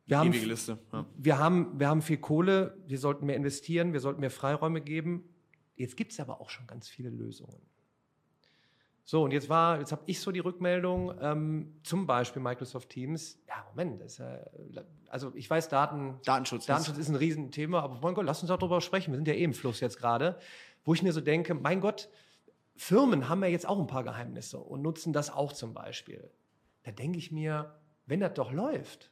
Wir haben, Ewige Liste. Ja. Wir, haben, wir haben viel Kohle, wir sollten mehr investieren, wir sollten mehr Freiräume geben. Jetzt gibt es aber auch schon ganz viele Lösungen. So, und jetzt war, jetzt habe ich so die Rückmeldung, ähm, zum Beispiel Microsoft Teams. Ja, Moment, das ist ja, also ich weiß, Daten, Datenschutz, Datenschutz ist ein Riesenthema, aber mein Gott, lass uns auch darüber sprechen. Wir sind ja eh im Fluss jetzt gerade wo ich mir so denke, mein Gott, Firmen haben ja jetzt auch ein paar Geheimnisse und nutzen das auch zum Beispiel. Da denke ich mir, wenn das doch läuft,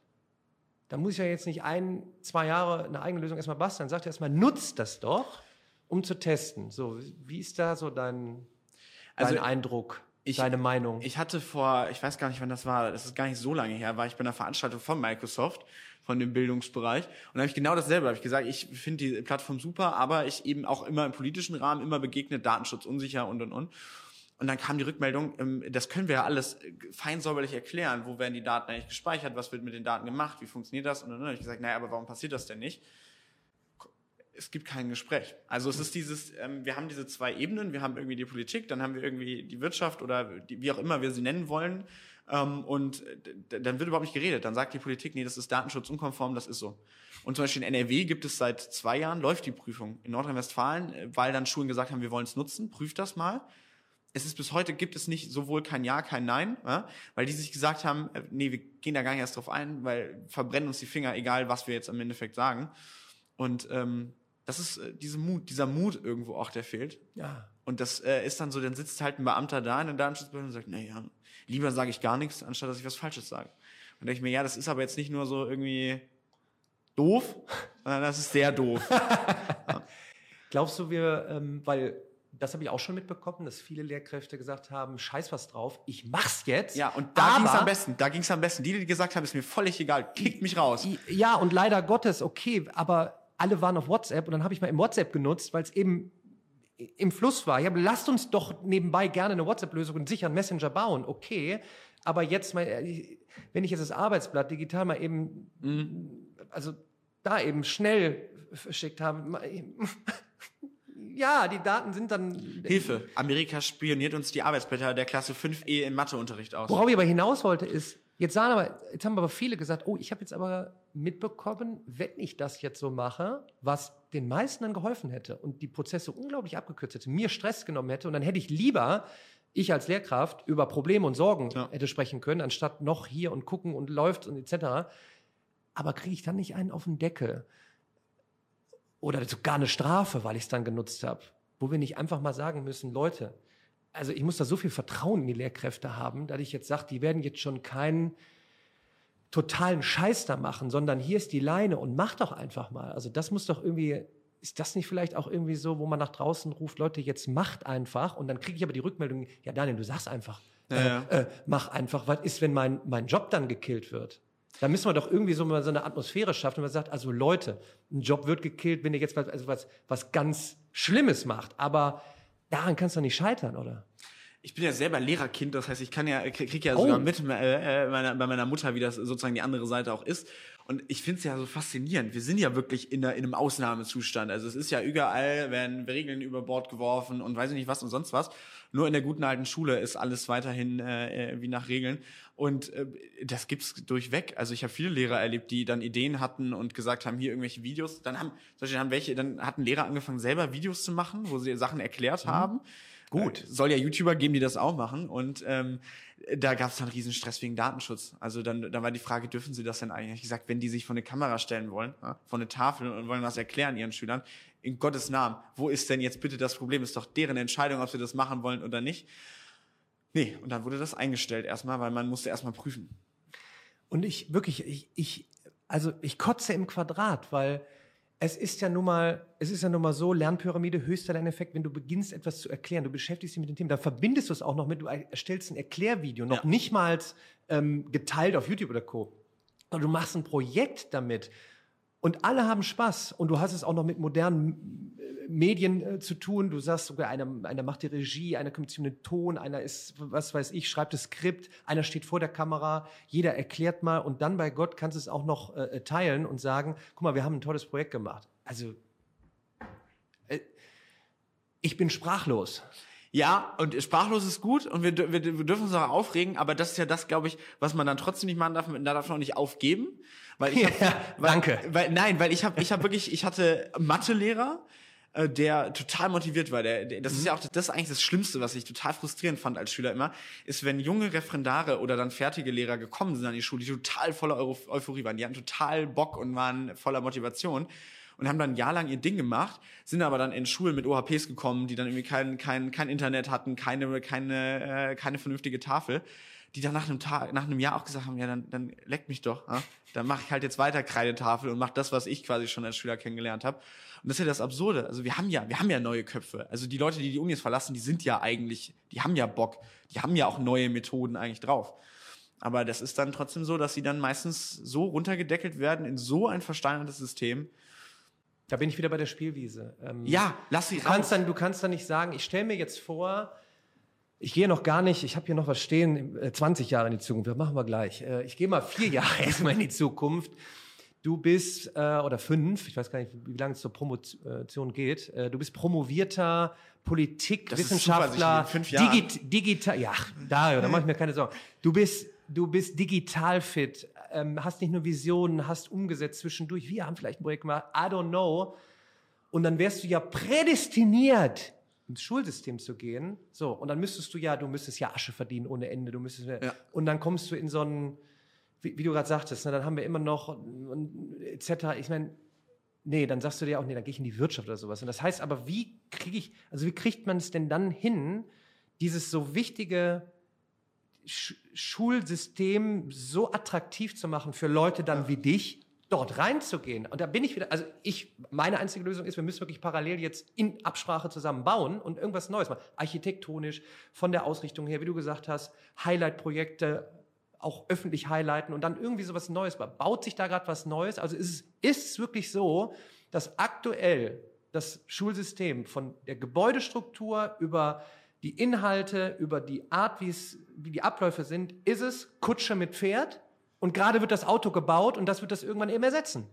dann muss ich ja jetzt nicht ein, zwei Jahre eine eigene Lösung erstmal basteln. Dann sagt er erstmal, nutzt das doch, um zu testen. So, wie ist da so dein, dein also, Eindruck? Ich, deine Meinung? Ich hatte vor, ich weiß gar nicht, wann das war, das ist gar nicht so lange her, war ich bei einer Veranstaltung von Microsoft von dem Bildungsbereich. Und da habe ich genau dasselbe, habe ich gesagt, ich finde die Plattform super, aber ich eben auch immer im politischen Rahmen immer begegnet, Datenschutz unsicher und und und. Und dann kam die Rückmeldung, ähm, das können wir ja alles fein säuberlich erklären. Wo werden die Daten eigentlich gespeichert? Was wird mit den Daten gemacht? Wie funktioniert das? Und dann habe ich gesagt, naja, aber warum passiert das denn nicht? Es gibt kein Gespräch. Also es ist dieses, ähm, wir haben diese zwei Ebenen. Wir haben irgendwie die Politik, dann haben wir irgendwie die Wirtschaft oder wie auch immer wir sie nennen wollen. Ähm, und dann wird überhaupt nicht geredet. Dann sagt die Politik, nee, das ist datenschutzunkonform, das ist so. Und zum Beispiel in NRW gibt es seit zwei Jahren, läuft die Prüfung. In Nordrhein-Westfalen, äh, weil dann Schulen gesagt haben, wir wollen es nutzen, prüft das mal. Es ist bis heute gibt es nicht sowohl kein Ja, kein Nein, weil die sich gesagt haben, äh, nee, wir gehen da gar nicht erst drauf ein, weil verbrennen uns die Finger, egal was wir jetzt im Endeffekt sagen. Und ähm, das ist äh, diese Mut, dieser Mut irgendwo auch, der fehlt. Ja. Und das äh, ist dann so, dann sitzt halt ein Beamter da in der Datenschutzbehörde und sagt, naja, lieber sage ich gar nichts, anstatt dass ich was Falsches sage. Und denke ich mir, ja, das ist aber jetzt nicht nur so irgendwie doof, sondern das ist sehr doof. ja. Glaubst du, wir, ähm, weil das habe ich auch schon mitbekommen, dass viele Lehrkräfte gesagt haben, scheiß was drauf, ich mach's jetzt. Ja, und da ging es am besten. Da ging es am besten. Die, die gesagt haben, ist mir völlig egal, kickt mich raus. Ja, und leider Gottes, okay, aber alle waren auf WhatsApp und dann habe ich mal im WhatsApp genutzt, weil es eben im Fluss war. Ja, lasst uns doch nebenbei gerne eine WhatsApp-Lösung und sicheren Messenger bauen, okay. Aber jetzt mal, wenn ich jetzt das Arbeitsblatt digital mal eben, mhm. also da eben schnell verschickt habe, ja, die Daten sind dann. Hilfe! Amerika spioniert uns die Arbeitsblätter der Klasse 5e im Matheunterricht aus. Worauf ich aber hinaus wollte, ist, jetzt sagen aber, jetzt haben aber viele gesagt, oh, ich habe jetzt aber mitbekommen, wenn ich das jetzt so mache, was den meisten dann geholfen hätte und die Prozesse unglaublich abgekürzt hätte, mir Stress genommen hätte und dann hätte ich lieber ich als Lehrkraft über Probleme und Sorgen ja. hätte sprechen können, anstatt noch hier und gucken und läuft und etc. Aber kriege ich dann nicht einen auf den Deckel? oder sogar eine Strafe, weil ich es dann genutzt habe, wo wir nicht einfach mal sagen müssen, Leute, also ich muss da so viel Vertrauen in die Lehrkräfte haben, dass ich jetzt sage, die werden jetzt schon keinen totalen Scheiß da machen, sondern hier ist die Leine und mach doch einfach mal. Also das muss doch irgendwie, ist das nicht vielleicht auch irgendwie so, wo man nach draußen ruft, Leute, jetzt macht einfach und dann kriege ich aber die Rückmeldung, ja Daniel, du sagst einfach, äh, ja. Äh, mach einfach, was ist, wenn mein, mein Job dann gekillt wird? Da müssen wir doch irgendwie so mal so eine Atmosphäre schaffen, und man sagt, also Leute, ein Job wird gekillt, wenn ihr jetzt was, also was, was ganz Schlimmes macht. Aber daran kannst du nicht scheitern, oder? Ich bin ja selber Lehrerkind, das heißt, ich kann ja, krieg ja sogar oh. mit äh, meiner, bei meiner Mutter, wie das sozusagen die andere Seite auch ist. Und ich finde es ja so faszinierend. Wir sind ja wirklich in, der, in einem Ausnahmezustand. Also es ist ja überall, werden Regeln über Bord geworfen und weiß ich nicht was und sonst was. Nur in der guten alten Schule ist alles weiterhin äh, äh wie nach Regeln. Und äh, das gibt's durchweg. Also ich habe viele Lehrer erlebt, die dann Ideen hatten und gesagt haben, hier irgendwelche Videos. Dann haben, zum Beispiel haben welche, dann hatten Lehrer angefangen, selber Videos zu machen, wo sie Sachen erklärt mhm. haben. Gut. Äh, soll ja YouTuber geben, die das auch machen. Und ähm, da gab es dann riesen Stress wegen Datenschutz. Also dann, dann war die Frage, dürfen sie das denn eigentlich? Ich gesagt, wenn die sich von eine Kamera stellen wollen, ja, von eine Tafel und wollen was erklären ihren Schülern, in Gottes Namen, wo ist denn jetzt bitte das Problem? Ist doch deren Entscheidung, ob sie das machen wollen oder nicht. Nee, und dann wurde das eingestellt erstmal, weil man musste erstmal prüfen. Und ich wirklich, ich, ich, also ich kotze im Quadrat, weil es ist ja nun mal, es ist ja nun mal so, Lernpyramide, höchster Lerneffekt, wenn du beginnst, etwas zu erklären, du beschäftigst dich mit dem Thema, dann verbindest du es auch noch mit, du erstellst ein Erklärvideo, noch ja. nicht mal ähm, geteilt auf YouTube oder Co. Aber du machst ein Projekt damit und alle haben Spaß und du hast es auch noch mit modernen Medien äh, zu tun. Du sagst sogar, einer, einer macht die Regie, einer sich um den Ton, einer ist, was weiß ich, schreibt das Skript, einer steht vor der Kamera, jeder erklärt mal und dann bei Gott kannst du es auch noch äh, teilen und sagen, guck mal, wir haben ein tolles Projekt gemacht. Also, äh, ich bin sprachlos. Ja, und sprachlos ist gut und wir, wir, wir dürfen uns auch aufregen, aber das ist ja das, glaube ich, was man dann trotzdem nicht machen darf, da darf man auch nicht aufgeben. Weil ich hab, ja, weil, danke. Weil, nein, weil ich habe ich hab wirklich, ich hatte Mathelehrer, äh, der total motiviert war. Der, der, das mhm. ist ja auch das ist eigentlich das Schlimmste, was ich total frustrierend fand als Schüler immer, ist, wenn junge Referendare oder dann fertige Lehrer gekommen sind an die Schule, die total voller Euphorie waren, die hatten total Bock und waren voller Motivation und haben dann ein Jahr lang ihr Ding gemacht, sind aber dann in Schulen mit OHPs gekommen, die dann irgendwie kein, kein, kein Internet hatten, keine, keine, äh, keine vernünftige Tafel, die dann nach einem Tag, nach einem Jahr auch gesagt haben, ja, dann, dann leckt mich doch. Ja? Dann mache ich halt jetzt weiter Kreidetafel und mache das, was ich quasi schon als Schüler kennengelernt habe. Und das ist ja das Absurde. Also wir haben ja, wir haben ja neue Köpfe. Also die Leute, die die Unis verlassen, die sind ja eigentlich, die haben ja Bock. Die haben ja auch neue Methoden eigentlich drauf. Aber das ist dann trotzdem so, dass sie dann meistens so runtergedeckelt werden in so ein versteinertes System. Da bin ich wieder bei der Spielwiese. Ähm, ja, lass sie du kannst dann, Du kannst dann nicht sagen, ich stelle mir jetzt vor, ich gehe noch gar nicht, ich habe hier noch was stehen, 20 äh, Jahre in die Zukunft, das machen wir gleich. Äh, ich gehe mal vier Jahre erstmal in die Zukunft. Du bist, äh, oder fünf, ich weiß gar nicht, wie lange es zur Promotion geht, äh, du bist promovierter Politikwissenschaftler, Digi digital, ja, Dario, da mache ich mir keine Sorgen. Du bist, du bist digital fit, ähm, hast nicht nur Visionen, hast umgesetzt zwischendurch, wir haben vielleicht ein Projekt gemacht, I don't know. Und dann wärst du ja prädestiniert, ins Schulsystem zu gehen. So, und dann müsstest du ja, du müsstest ja Asche verdienen ohne Ende, du müsstest, ja. und dann kommst du in so einen, wie, wie du gerade sagtest, ne, dann haben wir immer noch und, etc. Ich meine, nee, dann sagst du dir auch, nee, dann gehe ich in die Wirtschaft oder sowas. Und das heißt aber, wie kriege ich, also wie kriegt man es denn dann hin, dieses so wichtige Sch Schulsystem so attraktiv zu machen für Leute dann ja. wie dich, dort reinzugehen. Und da bin ich wieder, also ich, meine einzige Lösung ist, wir müssen wirklich parallel jetzt in Absprache zusammen bauen und irgendwas Neues machen. Architektonisch, von der Ausrichtung her, wie du gesagt hast, Highlight-Projekte auch öffentlich highlighten und dann irgendwie sowas Neues. Baut sich da gerade was Neues? Also ist es, ist es wirklich so, dass aktuell das Schulsystem von der Gebäudestruktur über die Inhalte, über die Art, wie es, wie die Abläufe sind, ist es Kutsche mit Pferd und gerade wird das Auto gebaut und das wird das irgendwann eben ersetzen.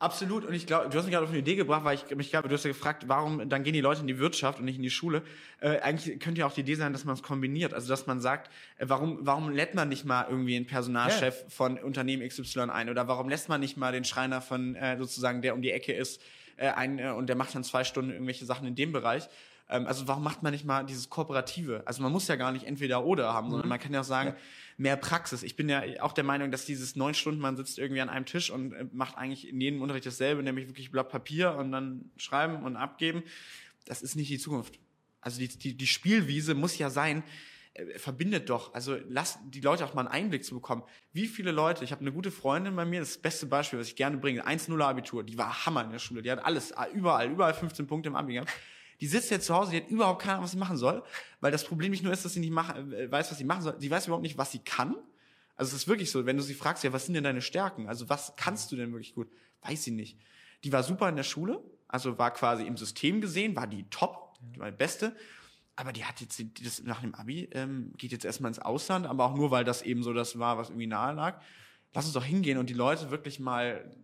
Absolut. Und ich glaube, du hast mich gerade auf eine Idee gebracht, weil ich mich glaube, du hast ja gefragt, warum dann gehen die Leute in die Wirtschaft und nicht in die Schule. Äh, eigentlich könnte ja auch die Idee sein, dass man es kombiniert. Also dass man sagt, äh, warum warum lädt man nicht mal irgendwie einen Personalchef ja. von Unternehmen XY ein oder warum lässt man nicht mal den Schreiner von äh, sozusagen der um die Ecke ist äh, ein äh, und der macht dann zwei Stunden irgendwelche Sachen in dem Bereich. Ähm, also warum macht man nicht mal dieses Kooperative? Also man muss ja gar nicht entweder oder haben, mhm. sondern man kann ja auch sagen. Ja mehr Praxis. Ich bin ja auch der Meinung, dass dieses neun Stunden, man sitzt irgendwie an einem Tisch und äh, macht eigentlich in jedem Unterricht dasselbe, nämlich wirklich Blatt Papier und dann schreiben und abgeben. Das ist nicht die Zukunft. Also die, die, die Spielwiese muss ja sein, äh, verbindet doch. Also lass die Leute auch mal einen Einblick zu bekommen. Wie viele Leute, ich habe eine gute Freundin bei mir, das, das beste Beispiel, was ich gerne bringe, 1-0 Abitur, die war Hammer in der Schule, die hat alles, überall, überall 15 Punkte im Abi gehabt. Die sitzt jetzt zu Hause, die hat überhaupt keine Ahnung, was sie machen soll, weil das Problem nicht nur ist, dass sie nicht machen, äh, weiß, was sie machen soll, sie weiß überhaupt nicht, was sie kann. Also es ist wirklich so, wenn du sie fragst, ja, was sind denn deine Stärken? Also was kannst du denn wirklich gut? Weiß sie nicht. Die war super in der Schule, also war quasi im System gesehen, war die top, die war die beste. Aber die hat jetzt das nach dem Abi ähm, geht jetzt erstmal ins Ausland, aber auch nur, weil das eben so das war, was irgendwie nahe lag. Lass uns doch hingehen und die Leute wirklich mal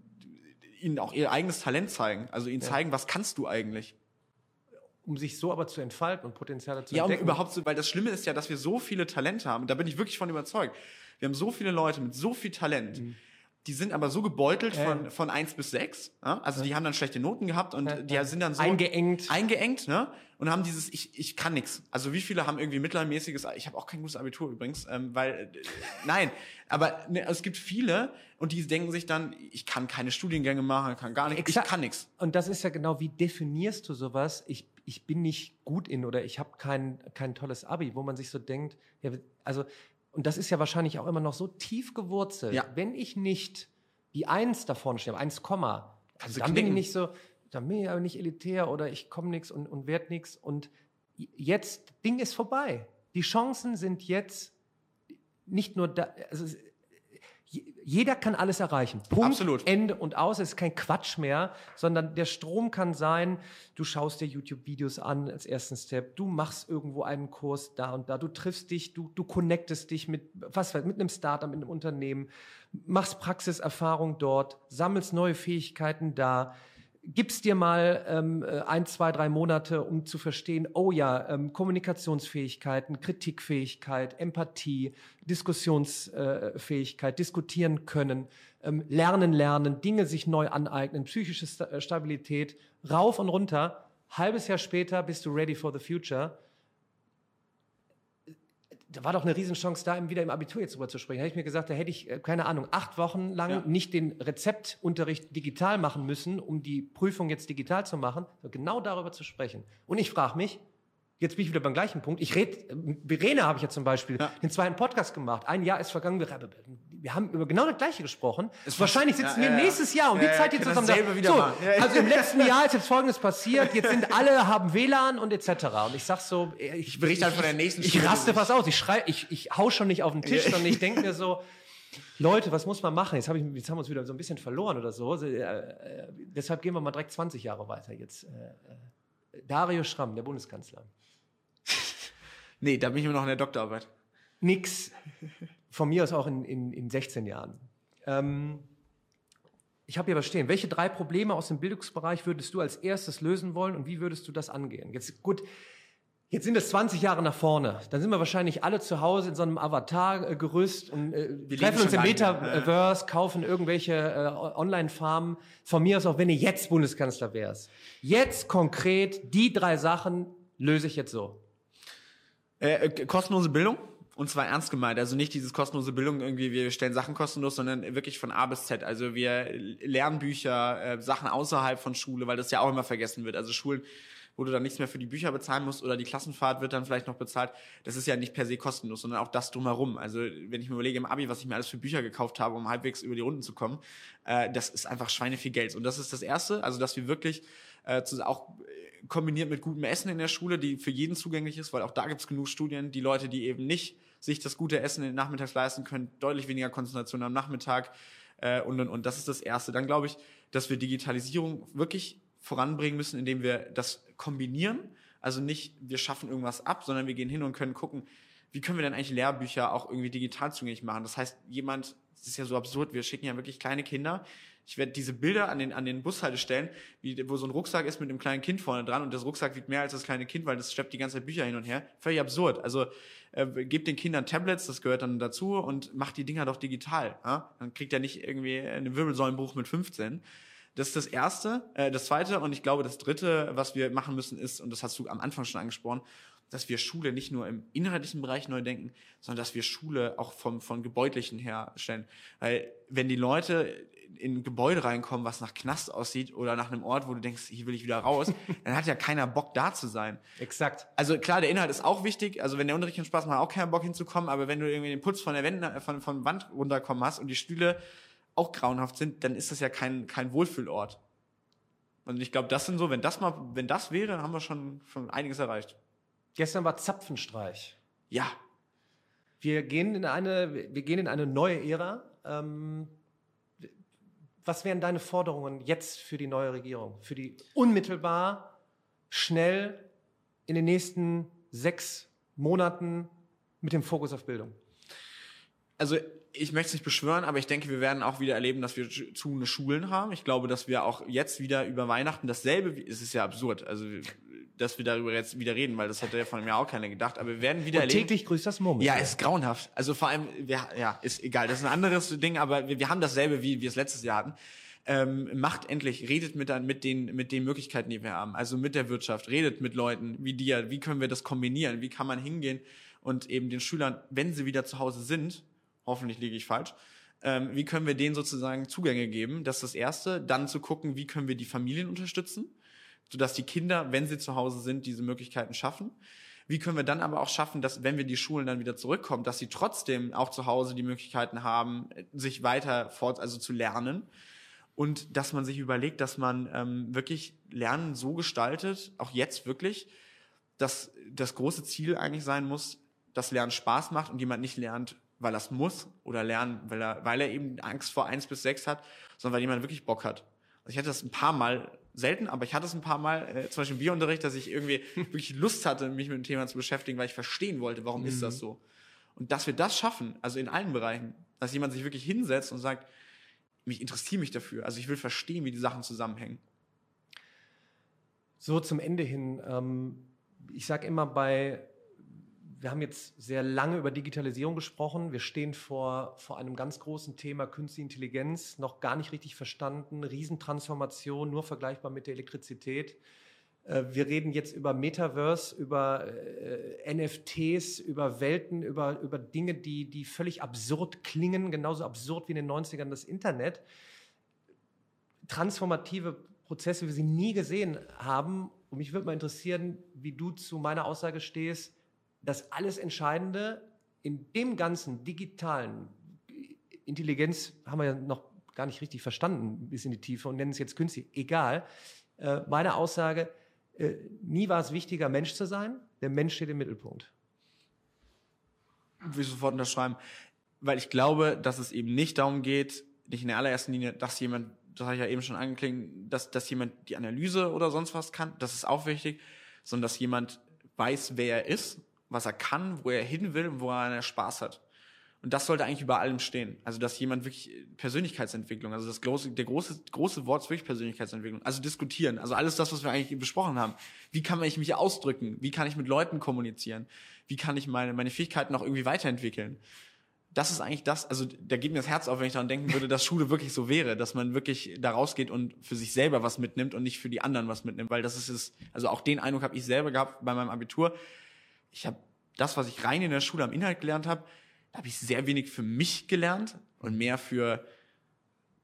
ihnen auch ihr eigenes Talent zeigen. Also ihnen ja. zeigen, was kannst du eigentlich? Um sich so aber zu entfalten und Potenziale zu ja, entdecken. Ja, um überhaupt so, weil das Schlimme ist ja, dass wir so viele Talente haben. Da bin ich wirklich von überzeugt. Wir haben so viele Leute mit so viel Talent. Mhm. Die sind aber so gebeutelt äh. von, von eins bis sechs. Ja? Also ja. die haben dann schlechte Noten gehabt und ja, die sind dann so eingeengt. Eingeengt, ne? Und haben dieses, ich, ich kann nix. Also wie viele haben irgendwie mittelmäßiges, ich habe auch kein gutes Abitur übrigens, ähm, weil, äh, nein, aber ne, es gibt viele und die denken sich dann, ich kann keine Studiengänge machen, kann gar nichts, ich kann nichts. Und das ist ja genau, wie definierst du sowas? Ich ich bin nicht gut in oder ich habe kein, kein tolles Abi, wo man sich so denkt, ja, also, und das ist ja wahrscheinlich auch immer noch so tief gewurzelt. Ja. Wenn ich nicht die Eins da vorne stehe, eins Komma, also dann bin ich nicht so, dann bin ich aber nicht elitär oder ich komme nichts und, und werd nichts. Und jetzt, Ding ist vorbei. Die Chancen sind jetzt nicht nur da, also jeder kann alles erreichen. Punkt, Absolut. Ende und aus. Es ist kein Quatsch mehr, sondern der Strom kann sein, du schaust dir YouTube-Videos an als ersten Step, du machst irgendwo einen Kurs da und da, du triffst dich, du, du connectest dich mit, was, mit einem Startup, mit einem Unternehmen, machst Praxiserfahrung dort, sammelst neue Fähigkeiten da, gibst dir mal ähm, äh, ein, zwei, drei Monate, um zu verstehen, oh ja, ähm, Kommunikationsfähigkeiten, Kritikfähigkeit, Empathie, Diskussionsfähigkeit, äh, diskutieren können, ähm, lernen, lernen, Dinge sich neu aneignen, psychische äh, Stabilität, rauf und runter. Halbes Jahr später bist du ready for the future da war doch eine Riesenchance, da wieder im Abitur jetzt drüber zu sprechen. Da hätte ich mir gesagt, da hätte ich, äh, keine Ahnung, acht Wochen lang ja. nicht den Rezeptunterricht digital machen müssen, um die Prüfung jetzt digital zu machen, genau darüber zu sprechen. Und ich frage mich, Jetzt bin ich wieder beim gleichen Punkt. Ich rede, Verena habe ich ja zum Beispiel ja. den zweiten Podcast gemacht. Ein Jahr ist vergangen. Wir haben über genau das Gleiche gesprochen. Es Wahrscheinlich sitzen ja, wir ja, nächstes Jahr und die Zeit jetzt zusammen. Dasselbe wieder so, also im letzten Jahr ist jetzt Folgendes passiert. Jetzt sind alle haben WLAN und etc. Und ich sag so, ich, ich berichte halt von der nächsten. Ich, ich raste fast aus. Ich schrei, ich, ich hau schon nicht auf den Tisch, sondern ich denke mir so. Leute, was muss man machen? Jetzt, hab ich, jetzt haben wir uns wieder so ein bisschen verloren oder so. Also, äh, äh, deshalb gehen wir mal direkt 20 Jahre weiter jetzt. Äh, äh, Dario Schramm, der Bundeskanzler. Nee, da bin ich immer noch in der Doktorarbeit. Nix. Von mir aus auch in, in, in 16 Jahren. Ähm, ich habe hier was stehen. Welche drei Probleme aus dem Bildungsbereich würdest du als erstes lösen wollen und wie würdest du das angehen? Jetzt gut, jetzt sind es 20 Jahre nach vorne. Dann sind wir wahrscheinlich alle zu Hause in so einem Avatar-Gerüst und äh, treffen uns im Metaverse, kaufen irgendwelche äh, Online-Farmen. Von mir aus auch, wenn ihr jetzt Bundeskanzler wärst. Jetzt konkret die drei Sachen löse ich jetzt so. Äh, äh, kostenlose Bildung. Und zwar ernst gemeint. Also nicht dieses kostenlose Bildung irgendwie, wir stellen Sachen kostenlos, sondern wirklich von A bis Z. Also wir Lernbücher, äh, Sachen außerhalb von Schule, weil das ja auch immer vergessen wird. Also Schulen wo du dann nichts mehr für die Bücher bezahlen musst oder die Klassenfahrt wird dann vielleicht noch bezahlt. Das ist ja nicht per se kostenlos, sondern auch das drumherum. Also wenn ich mir überlege im Abi, was ich mir alles für Bücher gekauft habe, um halbwegs über die Runden zu kommen, äh, das ist einfach Schweine viel Geld. Und das ist das Erste, also dass wir wirklich äh, zu, auch kombiniert mit gutem Essen in der Schule, die für jeden zugänglich ist, weil auch da gibt es genug Studien, die Leute, die eben nicht sich das gute Essen in den Nachmittags leisten können, deutlich weniger Konzentration am Nachmittag äh, und, und, und. Das ist das Erste. Dann glaube ich, dass wir Digitalisierung wirklich voranbringen müssen, indem wir das kombinieren. Also nicht, wir schaffen irgendwas ab, sondern wir gehen hin und können gucken, wie können wir denn eigentlich Lehrbücher auch irgendwie digital zugänglich machen? Das heißt, jemand, das ist ja so absurd, wir schicken ja wirklich kleine Kinder ich werde diese Bilder an den, an den Bushaltestellen, wie, wo so ein Rucksack ist mit einem kleinen Kind vorne dran und das Rucksack wiegt mehr als das kleine Kind, weil das schleppt die ganze Zeit Bücher hin und her. Völlig absurd. Also äh, gebt den Kindern Tablets, das gehört dann dazu und macht die Dinger doch digital. Ja? Dann kriegt er nicht irgendwie einen Wirbelsäulenbruch mit 15. Das ist das Erste. Äh, das Zweite und ich glaube, das Dritte, was wir machen müssen, ist, und das hast du am Anfang schon angesprochen, dass wir Schule nicht nur im inhaltlichen Bereich neu denken, sondern dass wir Schule auch vom, von Gebäudlichen her stellen. Weil wenn die Leute in ein Gebäude reinkommen, was nach Knast aussieht oder nach einem Ort, wo du denkst, hier will ich wieder raus, dann hat ja keiner Bock da zu sein. Exakt. Also klar, der Inhalt ist auch wichtig. Also wenn der Unterricht Spaß macht, auch keinen Bock hinzukommen. Aber wenn du irgendwie den Putz von der Wände, von, von Wand runterkommen hast und die Stühle auch grauenhaft sind, dann ist das ja kein, kein Wohlfühlort. Und ich glaube, das sind so, wenn das mal, wenn das wäre, dann haben wir schon, schon einiges erreicht. Gestern war Zapfenstreich. Ja. Wir gehen in eine, wir gehen in eine neue Ära. Ähm, was wären deine Forderungen jetzt für die neue Regierung? Für die unmittelbar, schnell in den nächsten sechs Monaten mit dem Fokus auf Bildung? Also ich möchte es nicht beschwören, aber ich denke, wir werden auch wieder erleben, dass wir zu Schulen haben. Ich glaube, dass wir auch jetzt wieder über Weihnachten dasselbe, es ist ja absurd, also dass wir darüber jetzt wieder reden, weil das hätte ja von mir auch keiner gedacht. Aber wir werden wieder Und erleben. täglich grüßt das Murmeltier. Ja, ist grauenhaft. Also vor allem, wir, ja, ist egal. Das ist ein anderes Ding, aber wir, wir haben dasselbe, wie wir es letztes Jahr hatten. Ähm, macht endlich, redet mit, mit, den, mit den Möglichkeiten, die wir haben. Also mit der Wirtschaft, redet mit Leuten wie dir. Wie können wir das kombinieren? Wie kann man hingehen und eben den Schülern, wenn sie wieder zu Hause sind, hoffentlich liege ich falsch, ähm, wie können wir denen sozusagen Zugänge geben? Das ist das Erste. Dann zu gucken, wie können wir die Familien unterstützen sodass die Kinder, wenn sie zu Hause sind, diese Möglichkeiten schaffen. Wie können wir dann aber auch schaffen, dass, wenn wir die Schulen dann wieder zurückkommen, dass sie trotzdem auch zu Hause die Möglichkeiten haben, sich weiter fort, also zu lernen und dass man sich überlegt, dass man ähm, wirklich Lernen so gestaltet, auch jetzt wirklich, dass das große Ziel eigentlich sein muss, dass Lernen Spaß macht und jemand nicht lernt, weil er es muss oder lernen, weil er, weil er eben Angst vor eins bis sechs hat, sondern weil jemand wirklich Bock hat. Also ich hatte das ein paar Mal selten, aber ich hatte es ein paar Mal, äh, zum Beispiel im Biounterricht, dass ich irgendwie wirklich Lust hatte, mich mit dem Thema zu beschäftigen, weil ich verstehen wollte, warum mhm. ist das mhm. so. Und dass wir das schaffen, also in allen Bereichen, dass jemand sich wirklich hinsetzt und sagt, mich interessiere mich dafür, also ich will verstehen, wie die Sachen zusammenhängen. So zum Ende hin, ähm, ich sage immer bei wir haben jetzt sehr lange über Digitalisierung gesprochen. Wir stehen vor, vor einem ganz großen Thema Künstliche Intelligenz, noch gar nicht richtig verstanden. Riesentransformation, nur vergleichbar mit der Elektrizität. Äh, wir reden jetzt über Metaverse, über äh, NFTs, über Welten, über, über Dinge, die, die völlig absurd klingen, genauso absurd wie in den 90ern das Internet. Transformative Prozesse, wie wir sie nie gesehen haben. Und mich würde mal interessieren, wie du zu meiner Aussage stehst, das alles Entscheidende in dem ganzen digitalen Intelligenz haben wir ja noch gar nicht richtig verstanden bis in die Tiefe und nennen es jetzt künstlich. Egal. Äh, meine Aussage, äh, nie war es wichtiger, Mensch zu sein. Der Mensch steht im Mittelpunkt. Ich will sofort unterschreiben, weil ich glaube, dass es eben nicht darum geht, nicht in der allerersten Linie, dass jemand, das habe ich ja eben schon angeklingen, dass, dass jemand die Analyse oder sonst was kann, das ist auch wichtig, sondern dass jemand weiß, wer er ist was er kann, wo er hin will und wo er Spaß hat. Und das sollte eigentlich über allem stehen. Also, dass jemand wirklich Persönlichkeitsentwicklung, also das große, der große, große Wort ist wirklich Persönlichkeitsentwicklung. Also diskutieren. Also alles das, was wir eigentlich besprochen haben. Wie kann ich mich ausdrücken? Wie kann ich mit Leuten kommunizieren? Wie kann ich meine, meine Fähigkeiten auch irgendwie weiterentwickeln? Das ist eigentlich das, also da geht mir das Herz auf, wenn ich daran denken würde, dass Schule wirklich so wäre, dass man wirklich da rausgeht und für sich selber was mitnimmt und nicht für die anderen was mitnimmt, weil das ist es, also auch den Eindruck habe ich selber gehabt bei meinem Abitur ich habe das, was ich rein in der Schule am Inhalt gelernt habe, da habe ich sehr wenig für mich gelernt und mehr für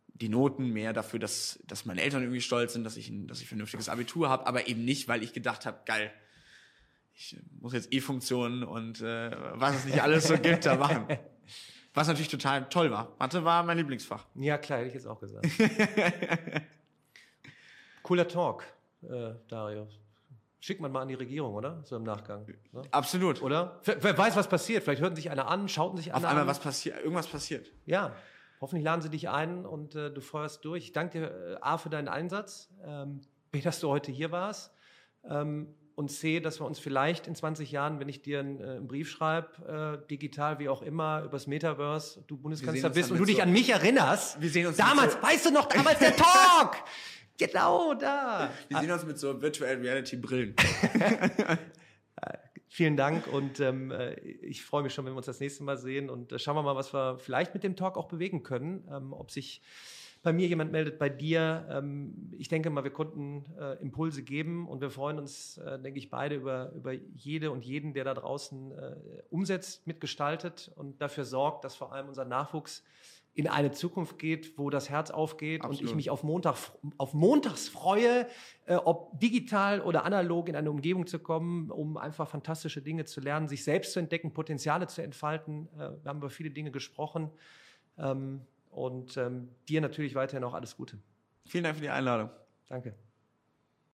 die Noten, mehr dafür, dass, dass meine Eltern irgendwie stolz sind, dass ich ein, dass ich ein vernünftiges Abitur habe, aber eben nicht, weil ich gedacht habe, geil, ich muss jetzt E-Funktionen und äh, was es nicht alles so gibt, da machen. Was natürlich total toll war. Mathe war mein Lieblingsfach. Ja, klar, hätte ich jetzt auch gesagt. Cooler Talk, äh, Dario. Schickt man mal an die Regierung, oder? So im Nachgang. Ne? Absolut. Oder? Wer, weiß, was passiert. Vielleicht hören sich einer an, schauten sich Auf einer einmal an. was passiert, irgendwas passiert. Ja, hoffentlich laden sie dich ein und äh, du feuerst durch. Ich danke dir, äh, A, für deinen Einsatz, ähm, B, dass du heute hier warst ähm, und C, dass wir uns vielleicht in 20 Jahren, wenn ich dir einen, äh, einen Brief schreibe, äh, digital wie auch immer, übers Metaverse, du Bundeskanzler bist und du dich so- an mich erinnerst. Wir sehen uns Damals, so- weißt du noch, damals der Talk! genau, da. Wir sehen uns mit so Virtual Reality Brillen. Vielen Dank und ähm, äh, ich freue mich schon, wenn wir uns das nächste Mal sehen und äh, schauen wir mal, was wir vielleicht mit dem Talk auch bewegen können. Ähm, ob sich bei mir jemand meldet, bei dir. Ähm, ich denke mal, wir konnten äh, Impulse geben und wir freuen uns, äh, denke ich, beide über, über jede und jeden, der da draußen äh, umsetzt, mitgestaltet und dafür sorgt, dass vor allem unser Nachwuchs in eine Zukunft geht, wo das Herz aufgeht und ich Absolut. mich auf, Montag, auf Montags freue, äh, ob digital oder analog in eine Umgebung zu kommen, um einfach fantastische Dinge zu lernen, sich selbst zu entdecken, Potenziale zu entfalten. Äh, wir haben über viele Dinge gesprochen. Ähm, und ähm, dir natürlich weiterhin auch alles Gute. Vielen Dank für die Einladung. Danke.